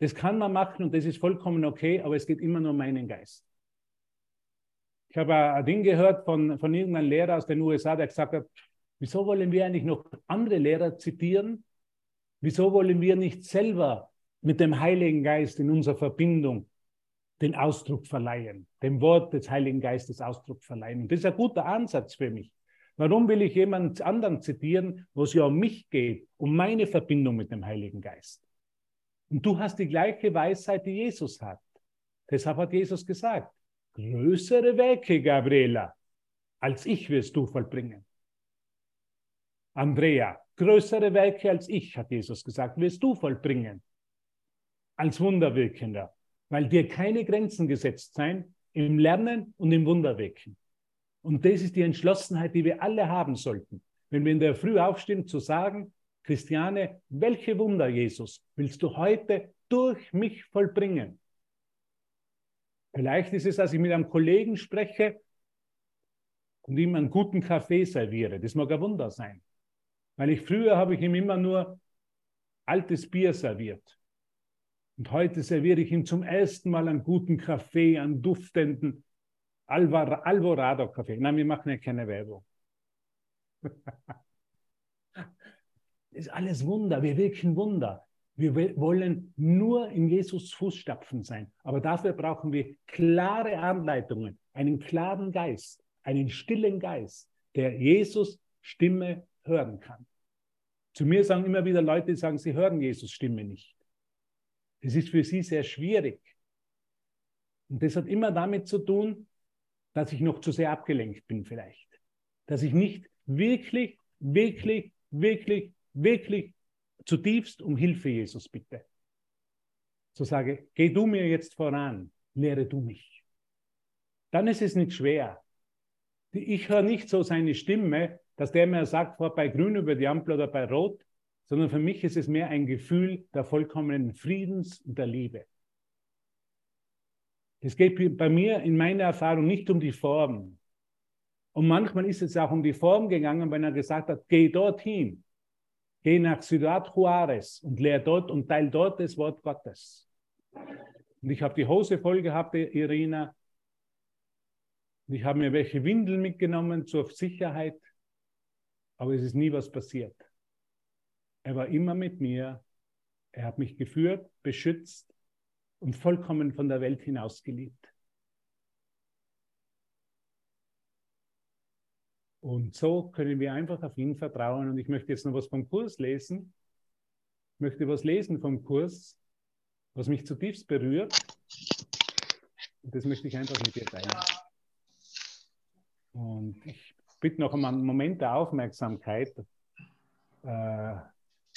Das kann man machen und das ist vollkommen okay, aber es geht immer nur um meinen Geist. Ich habe ein Ding gehört von, von irgendeinem Lehrer aus den USA, der gesagt hat, wieso wollen wir eigentlich noch andere Lehrer zitieren? Wieso wollen wir nicht selber mit dem Heiligen Geist in unserer Verbindung den Ausdruck verleihen, dem Wort des Heiligen Geistes Ausdruck verleihen. Und das ist ein guter Ansatz für mich. Warum will ich jemand anderen zitieren, wo es ja um mich geht, um meine Verbindung mit dem Heiligen Geist? Und du hast die gleiche Weisheit, die Jesus hat. Deshalb hat Jesus gesagt, größere Werke, Gabriela, als ich wirst du vollbringen. Andrea, größere Werke als ich, hat Jesus gesagt, wirst du vollbringen als Wunderwirkender, weil dir keine Grenzen gesetzt sein im Lernen und im Wunderwirken. Und das ist die Entschlossenheit, die wir alle haben sollten. Wenn wir in der Früh aufstehen, zu sagen, Christiane, welche Wunder, Jesus, willst du heute durch mich vollbringen? Vielleicht ist es, dass ich mit einem Kollegen spreche und ihm einen guten Kaffee serviere. Das mag ein Wunder sein. Weil ich früher habe ich ihm immer nur altes Bier serviert. Und heute serviere ich ihm zum ersten Mal einen guten Kaffee, einen duftenden Alvorado-Kaffee. Nein, wir machen ja keine Werbung. <laughs> das ist alles Wunder. Wir wirken Wunder. Wir wollen nur in Jesus Fußstapfen sein. Aber dafür brauchen wir klare Anleitungen, einen klaren Geist, einen stillen Geist, der Jesus Stimme hören kann. Zu mir sagen immer wieder Leute, die sagen, sie hören Jesus Stimme nicht. Das ist für sie sehr schwierig. Und das hat immer damit zu tun, dass ich noch zu sehr abgelenkt bin vielleicht. Dass ich nicht wirklich, wirklich, wirklich, wirklich zutiefst um Hilfe, Jesus, bitte. So sage, geh du mir jetzt voran, lehre du mich. Dann ist es nicht schwer. Ich höre nicht so seine Stimme, dass der mir sagt, vor bei grün über die Ampel oder bei rot, sondern für mich ist es mehr ein Gefühl der vollkommenen Friedens und der Liebe. Es geht bei mir in meiner Erfahrung nicht um die Form. Und manchmal ist es auch um die Form gegangen, wenn er gesagt hat, geh dorthin, geh nach Ciudad Juarez und lehr dort und teil dort das Wort Gottes. Und ich habe die Hose voll gehabt, Irina. Und ich habe mir welche Windeln mitgenommen zur Sicherheit. Aber es ist nie was passiert. Er war immer mit mir. Er hat mich geführt, beschützt und vollkommen von der Welt hinaus geliebt. Und so können wir einfach auf ihn vertrauen. Und ich möchte jetzt noch was vom Kurs lesen. Ich möchte was lesen vom Kurs, was mich zutiefst berührt. Und das möchte ich einfach mit dir teilen. Und ich bitte noch um einen Moment der Aufmerksamkeit. Äh,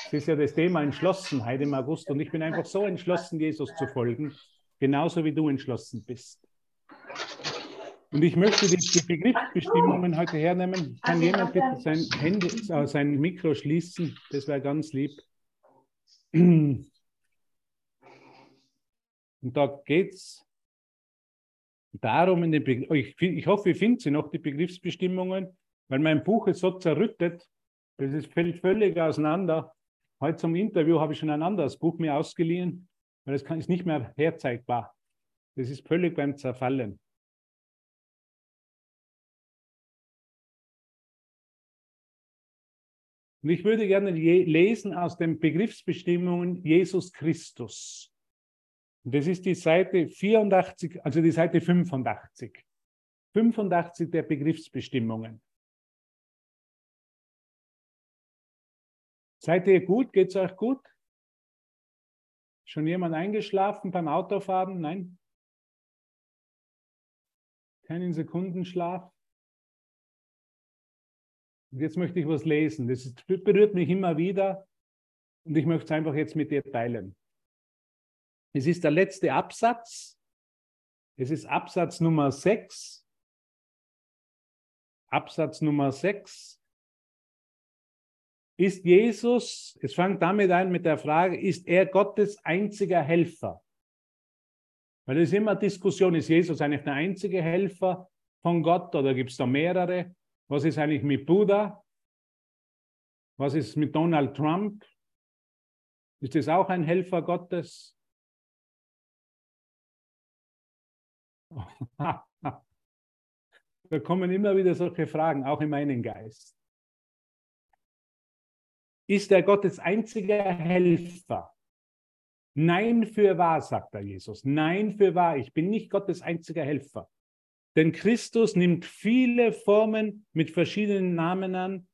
das ist ja das Thema Entschlossenheit im August und ich bin einfach so entschlossen, Jesus zu folgen, genauso wie du entschlossen bist. Und ich möchte die, die Begriffsbestimmungen heute hernehmen. Kann jemand bitte sein, Handy, äh, sein Mikro schließen? Das wäre ganz lieb. Und da geht es darum, in den oh, ich, ich hoffe, ihr findet sie noch, die Begriffsbestimmungen, weil mein Buch ist so zerrüttet, das ist, fällt völlig auseinander. Heute zum Interview habe ich schon ein anderes Buch mir ausgeliehen, weil es ist nicht mehr herzeigbar. Das ist völlig beim Zerfallen. Und ich würde gerne lesen aus den Begriffsbestimmungen Jesus Christus. Und das ist die Seite 84, also die Seite 85. 85 der Begriffsbestimmungen. Seid ihr gut? Geht es euch gut? Schon jemand eingeschlafen beim Autofahren? Nein? Keinen Sekundenschlaf? Und jetzt möchte ich was lesen. Das berührt mich immer wieder und ich möchte es einfach jetzt mit dir teilen. Es ist der letzte Absatz. Es ist Absatz Nummer 6. Absatz Nummer 6. Ist Jesus, es fängt damit an mit der Frage, ist er Gottes einziger Helfer? Weil es immer Diskussion, ist Jesus eigentlich der einzige Helfer von Gott oder gibt es da mehrere? Was ist eigentlich mit Buddha? Was ist mit Donald Trump? Ist das auch ein Helfer Gottes? <laughs> da kommen immer wieder solche Fragen, auch in meinen Geist. Ist er Gottes einziger Helfer? Nein für wahr, sagt er Jesus. Nein für wahr. Ich bin nicht Gottes einziger Helfer. Denn Christus nimmt viele Formen mit verschiedenen Namen an,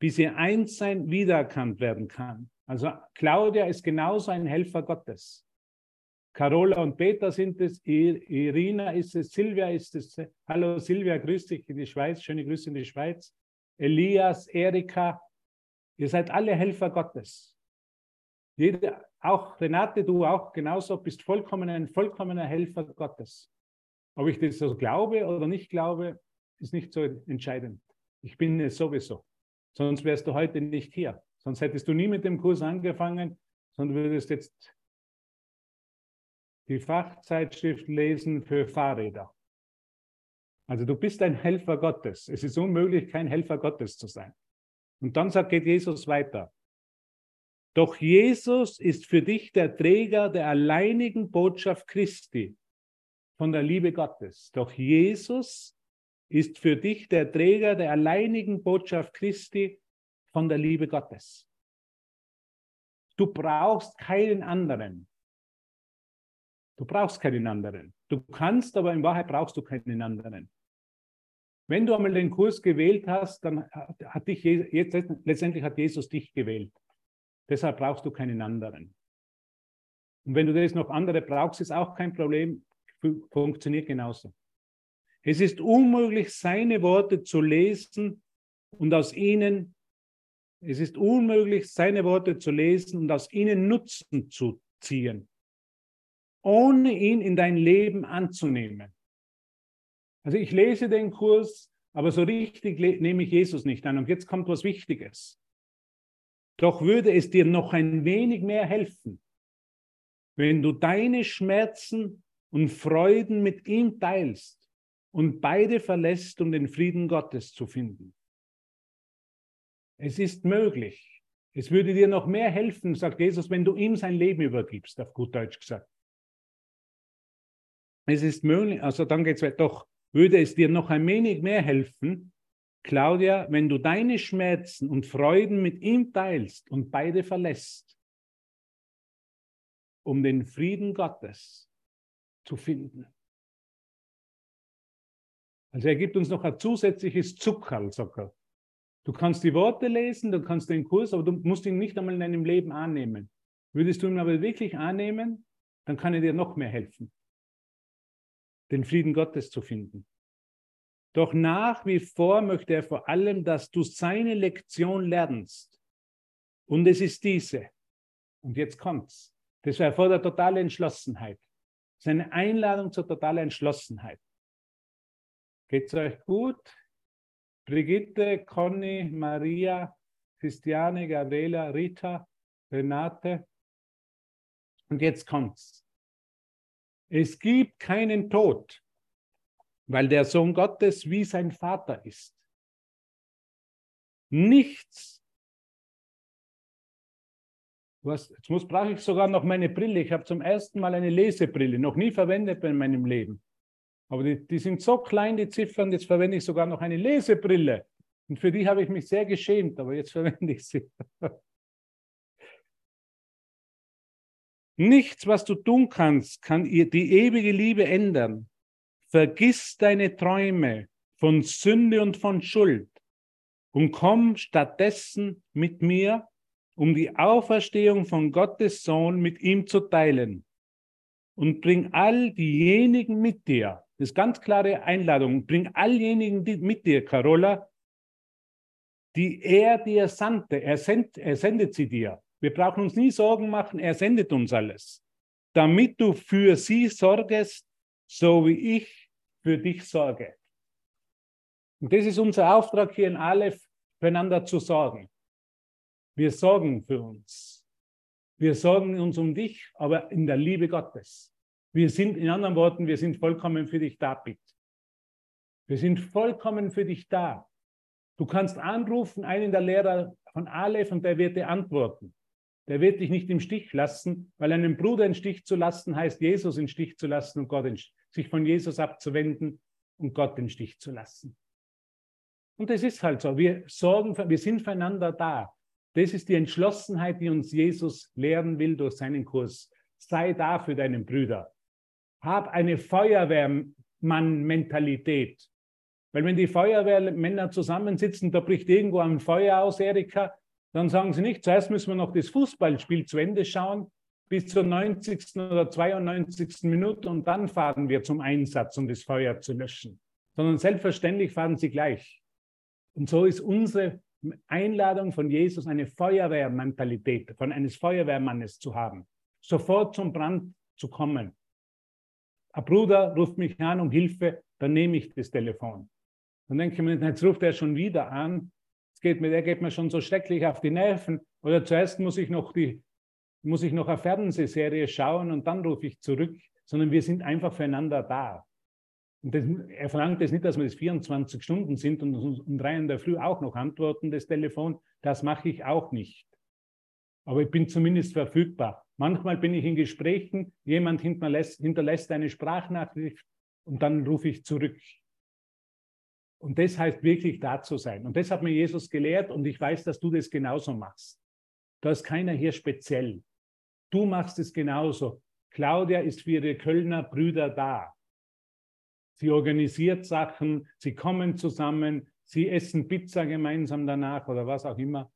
bis ihr Einssein wiedererkannt werden kann. Also Claudia ist genauso ein Helfer Gottes. Carola und Peter sind es, Irina ist es, Silvia ist es. Hallo Silvia, grüß dich in die Schweiz, schöne Grüße in die Schweiz. Elias, Erika, Ihr seid alle Helfer Gottes. Jede, auch Renate, du auch genauso, bist vollkommen ein vollkommener Helfer Gottes. Ob ich das so glaube oder nicht glaube, ist nicht so entscheidend. Ich bin es sowieso. Sonst wärst du heute nicht hier. Sonst hättest du nie mit dem Kurs angefangen, sondern würdest jetzt die Fachzeitschrift lesen für Fahrräder. Also du bist ein Helfer Gottes. Es ist unmöglich, kein Helfer Gottes zu sein. Und dann sagt geht Jesus weiter. Doch Jesus ist für dich der Träger der alleinigen Botschaft Christi von der Liebe Gottes. Doch Jesus ist für dich der Träger der alleinigen Botschaft Christi von der Liebe Gottes. Du brauchst keinen anderen. Du brauchst keinen anderen. Du kannst, aber in Wahrheit brauchst du keinen anderen. Wenn du einmal den Kurs gewählt hast, dann hat dich jetzt, letztendlich hat Jesus dich gewählt. Deshalb brauchst du keinen anderen. Und wenn du das noch andere brauchst, ist auch kein Problem, funktioniert genauso. Es ist unmöglich, seine Worte zu lesen und aus ihnen, es ist unmöglich, seine Worte zu lesen und aus ihnen Nutzen zu ziehen, ohne ihn in dein Leben anzunehmen. Also ich lese den Kurs, aber so richtig nehme ich Jesus nicht an. Und jetzt kommt was Wichtiges. Doch würde es dir noch ein wenig mehr helfen, wenn du deine Schmerzen und Freuden mit ihm teilst und beide verlässt, um den Frieden Gottes zu finden. Es ist möglich. Es würde dir noch mehr helfen, sagt Jesus, wenn du ihm sein Leben übergibst, auf gut Deutsch gesagt. Es ist möglich, also dann geht es weiter. Doch würde es dir noch ein wenig mehr helfen, Claudia, wenn du deine Schmerzen und Freuden mit ihm teilst und beide verlässt, um den Frieden Gottes zu finden. Also er gibt uns noch ein zusätzliches Zuckerl, sagt er. Du kannst die Worte lesen, du kannst den Kurs, aber du musst ihn nicht einmal in deinem Leben annehmen. Würdest du ihn aber wirklich annehmen, dann kann er dir noch mehr helfen, den Frieden Gottes zu finden. Doch nach wie vor möchte er vor allem, dass du seine Lektion lernst. Und es ist diese. Und jetzt kommt's. Das erfordert totale Entschlossenheit. Das ist eine Einladung zur totalen Entschlossenheit. Geht's euch gut? Brigitte, Conny, Maria, Christiane, Gabriela, Rita, Renate. Und jetzt kommt's. Es gibt keinen Tod, weil der Sohn Gottes wie sein Vater ist. Nichts. Was, jetzt muss, brauche ich sogar noch meine Brille. Ich habe zum ersten Mal eine Lesebrille, noch nie verwendet in meinem Leben. Aber die, die sind so klein, die Ziffern, jetzt verwende ich sogar noch eine Lesebrille. Und für die habe ich mich sehr geschämt, aber jetzt <laughs> verwende ich sie. Nichts, was du tun kannst, kann die ewige Liebe ändern. Vergiss deine Träume von Sünde und von Schuld und komm stattdessen mit mir, um die Auferstehung von Gottes Sohn mit ihm zu teilen. Und bring all diejenigen mit dir. Das ist ganz klare Einladung. Bring all diejenigen mit dir, Carola, die er dir sandte. Er, send, er sendet sie dir. Wir brauchen uns nie Sorgen machen. Er sendet uns alles. Damit du für sie sorgest, so wie ich für dich sorge. Und das ist unser Auftrag hier in Aleph, füreinander zu sorgen. Wir sorgen für uns. Wir sorgen uns um dich, aber in der Liebe Gottes. Wir sind, in anderen Worten, wir sind vollkommen für dich da, bitte. Wir sind vollkommen für dich da. Du kannst anrufen, einen der Lehrer von Aleph, und der wird dir antworten. Der wird dich nicht im Stich lassen, weil einen Bruder in Stich zu lassen heißt, Jesus in Stich zu lassen und Gott in, sich von Jesus abzuwenden und Gott in Stich zu lassen. Und das ist halt so. Wir sorgen, wir sind füreinander da. Das ist die Entschlossenheit, die uns Jesus lehren will durch seinen Kurs. Sei da für deinen Brüder. Hab eine Feuerwehrmann-Mentalität. Weil wenn die Feuerwehrmänner zusammensitzen, da bricht irgendwo ein Feuer aus, Erika, dann sagen sie nicht, zuerst müssen wir noch das Fußballspiel zu Ende schauen, bis zur 90. oder 92. Minute und dann fahren wir zum Einsatz, um das Feuer zu löschen. Sondern selbstverständlich fahren sie gleich. Und so ist unsere Einladung von Jesus, eine Feuerwehrmentalität von eines Feuerwehrmannes zu haben. Sofort zum Brand zu kommen. Ein Bruder ruft mich an um Hilfe, dann nehme ich das Telefon. Dann denke ich mir, jetzt ruft er schon wieder an. Es geht mir, der geht mir schon so schrecklich auf die Nerven. Oder zuerst muss ich noch die, muss ich noch eine Fernsehserie schauen und dann rufe ich zurück, sondern wir sind einfach füreinander da. Das, er verlangt das nicht, dass wir das 24 Stunden sind und um drei in der Früh auch noch antworten, das Telefon. Das mache ich auch nicht. Aber ich bin zumindest verfügbar. Manchmal bin ich in Gesprächen, jemand hinterlässt, hinterlässt eine Sprachnachricht und dann rufe ich zurück. Und das heißt wirklich da zu sein. Und das hat mir Jesus gelehrt und ich weiß, dass du das genauso machst. Da ist keiner hier speziell. Du machst es genauso. Claudia ist für ihre Kölner Brüder da. Sie organisiert Sachen, sie kommen zusammen, sie essen Pizza gemeinsam danach oder was auch immer.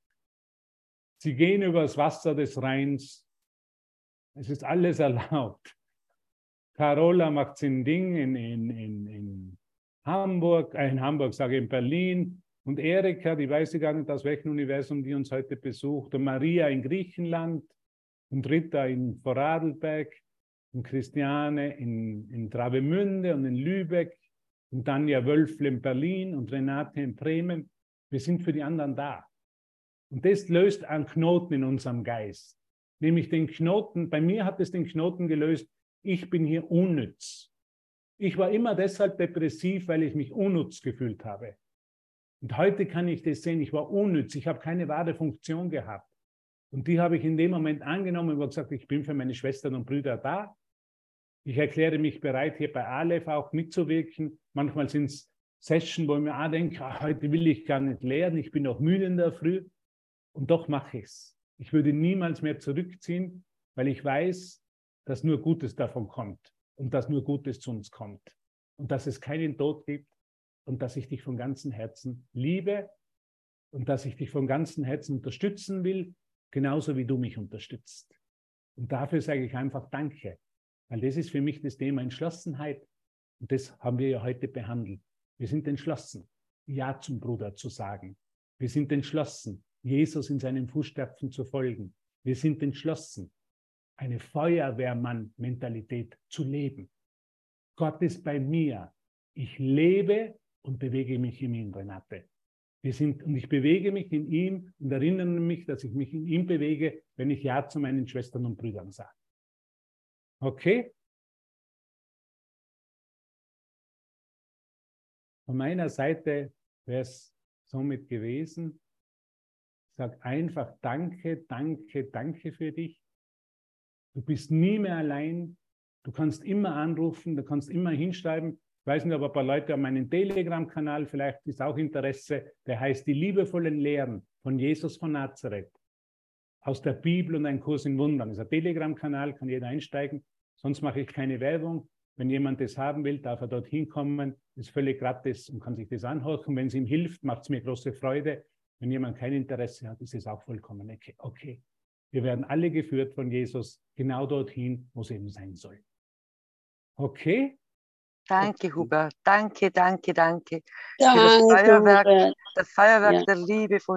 Sie gehen übers Wasser des Rheins. Es ist alles <laughs> erlaubt. Carola macht sein Ding in, in, in, in Hamburg, äh in Hamburg sage ich in Berlin. Und Erika, die weiß ich gar nicht, aus welchem Universum die uns heute besucht. Und Maria in Griechenland. Und Rita in Vorarlberg. Und Christiane in, in Travemünde und in Lübeck. Und Tanja Wölfle in Berlin und Renate in Bremen. Wir sind für die anderen da. Und das löst einen Knoten in unserem Geist. Nämlich den Knoten, bei mir hat es den Knoten gelöst, ich bin hier unnütz. Ich war immer deshalb depressiv, weil ich mich unnütz gefühlt habe. Und heute kann ich das sehen, ich war unnütz, ich habe keine wahre Funktion gehabt. Und die habe ich in dem Moment angenommen und gesagt, ich bin für meine Schwestern und Brüder da. Ich erkläre mich bereit, hier bei Aleph auch mitzuwirken. Manchmal sind es Sessions, wo ich mir auch denke, ach, heute will ich gar nicht lernen, ich bin auch müde in der Früh. Und doch mache ich es. Ich würde niemals mehr zurückziehen, weil ich weiß, dass nur Gutes davon kommt und dass nur Gutes zu uns kommt und dass es keinen Tod gibt und dass ich dich von ganzem Herzen liebe und dass ich dich von ganzem Herzen unterstützen will, genauso wie du mich unterstützt. Und dafür sage ich einfach Danke, weil das ist für mich das Thema Entschlossenheit und das haben wir ja heute behandelt. Wir sind entschlossen, Ja zum Bruder zu sagen. Wir sind entschlossen, Jesus in seinen Fußstapfen zu folgen. Wir sind entschlossen, eine Feuerwehrmann-Mentalität zu leben. Gott ist bei mir. Ich lebe und bewege mich in ihm, Renate. Wir sind, und ich bewege mich in ihm und erinnere mich, dass ich mich in ihm bewege, wenn ich Ja zu meinen Schwestern und Brüdern sage. Okay? Von meiner Seite wäre es somit gewesen. Sag einfach Danke, Danke, Danke für dich. Du bist nie mehr allein. Du kannst immer anrufen, du kannst immer hinschreiben. Ich weiß nicht, ob ein paar Leute haben meinen Telegram-Kanal, vielleicht ist auch Interesse, der heißt Die liebevollen Lehren von Jesus von Nazareth. Aus der Bibel und ein Kurs in Wundern. Das ist ein Telegram-Kanal, kann jeder einsteigen. Sonst mache ich keine Werbung. Wenn jemand das haben will, darf er dorthin kommen. Ist völlig gratis und kann sich das anhören. Wenn es ihm hilft, macht es mir große Freude. Wenn jemand kein Interesse hat, ist es auch vollkommen okay. okay. Wir werden alle geführt von Jesus genau dorthin, wo es eben sein soll. Okay? Danke, Hubert. Danke, danke, danke. Danke, Für das Feuerwerk, das Feuerwerk Ja. der Liebe von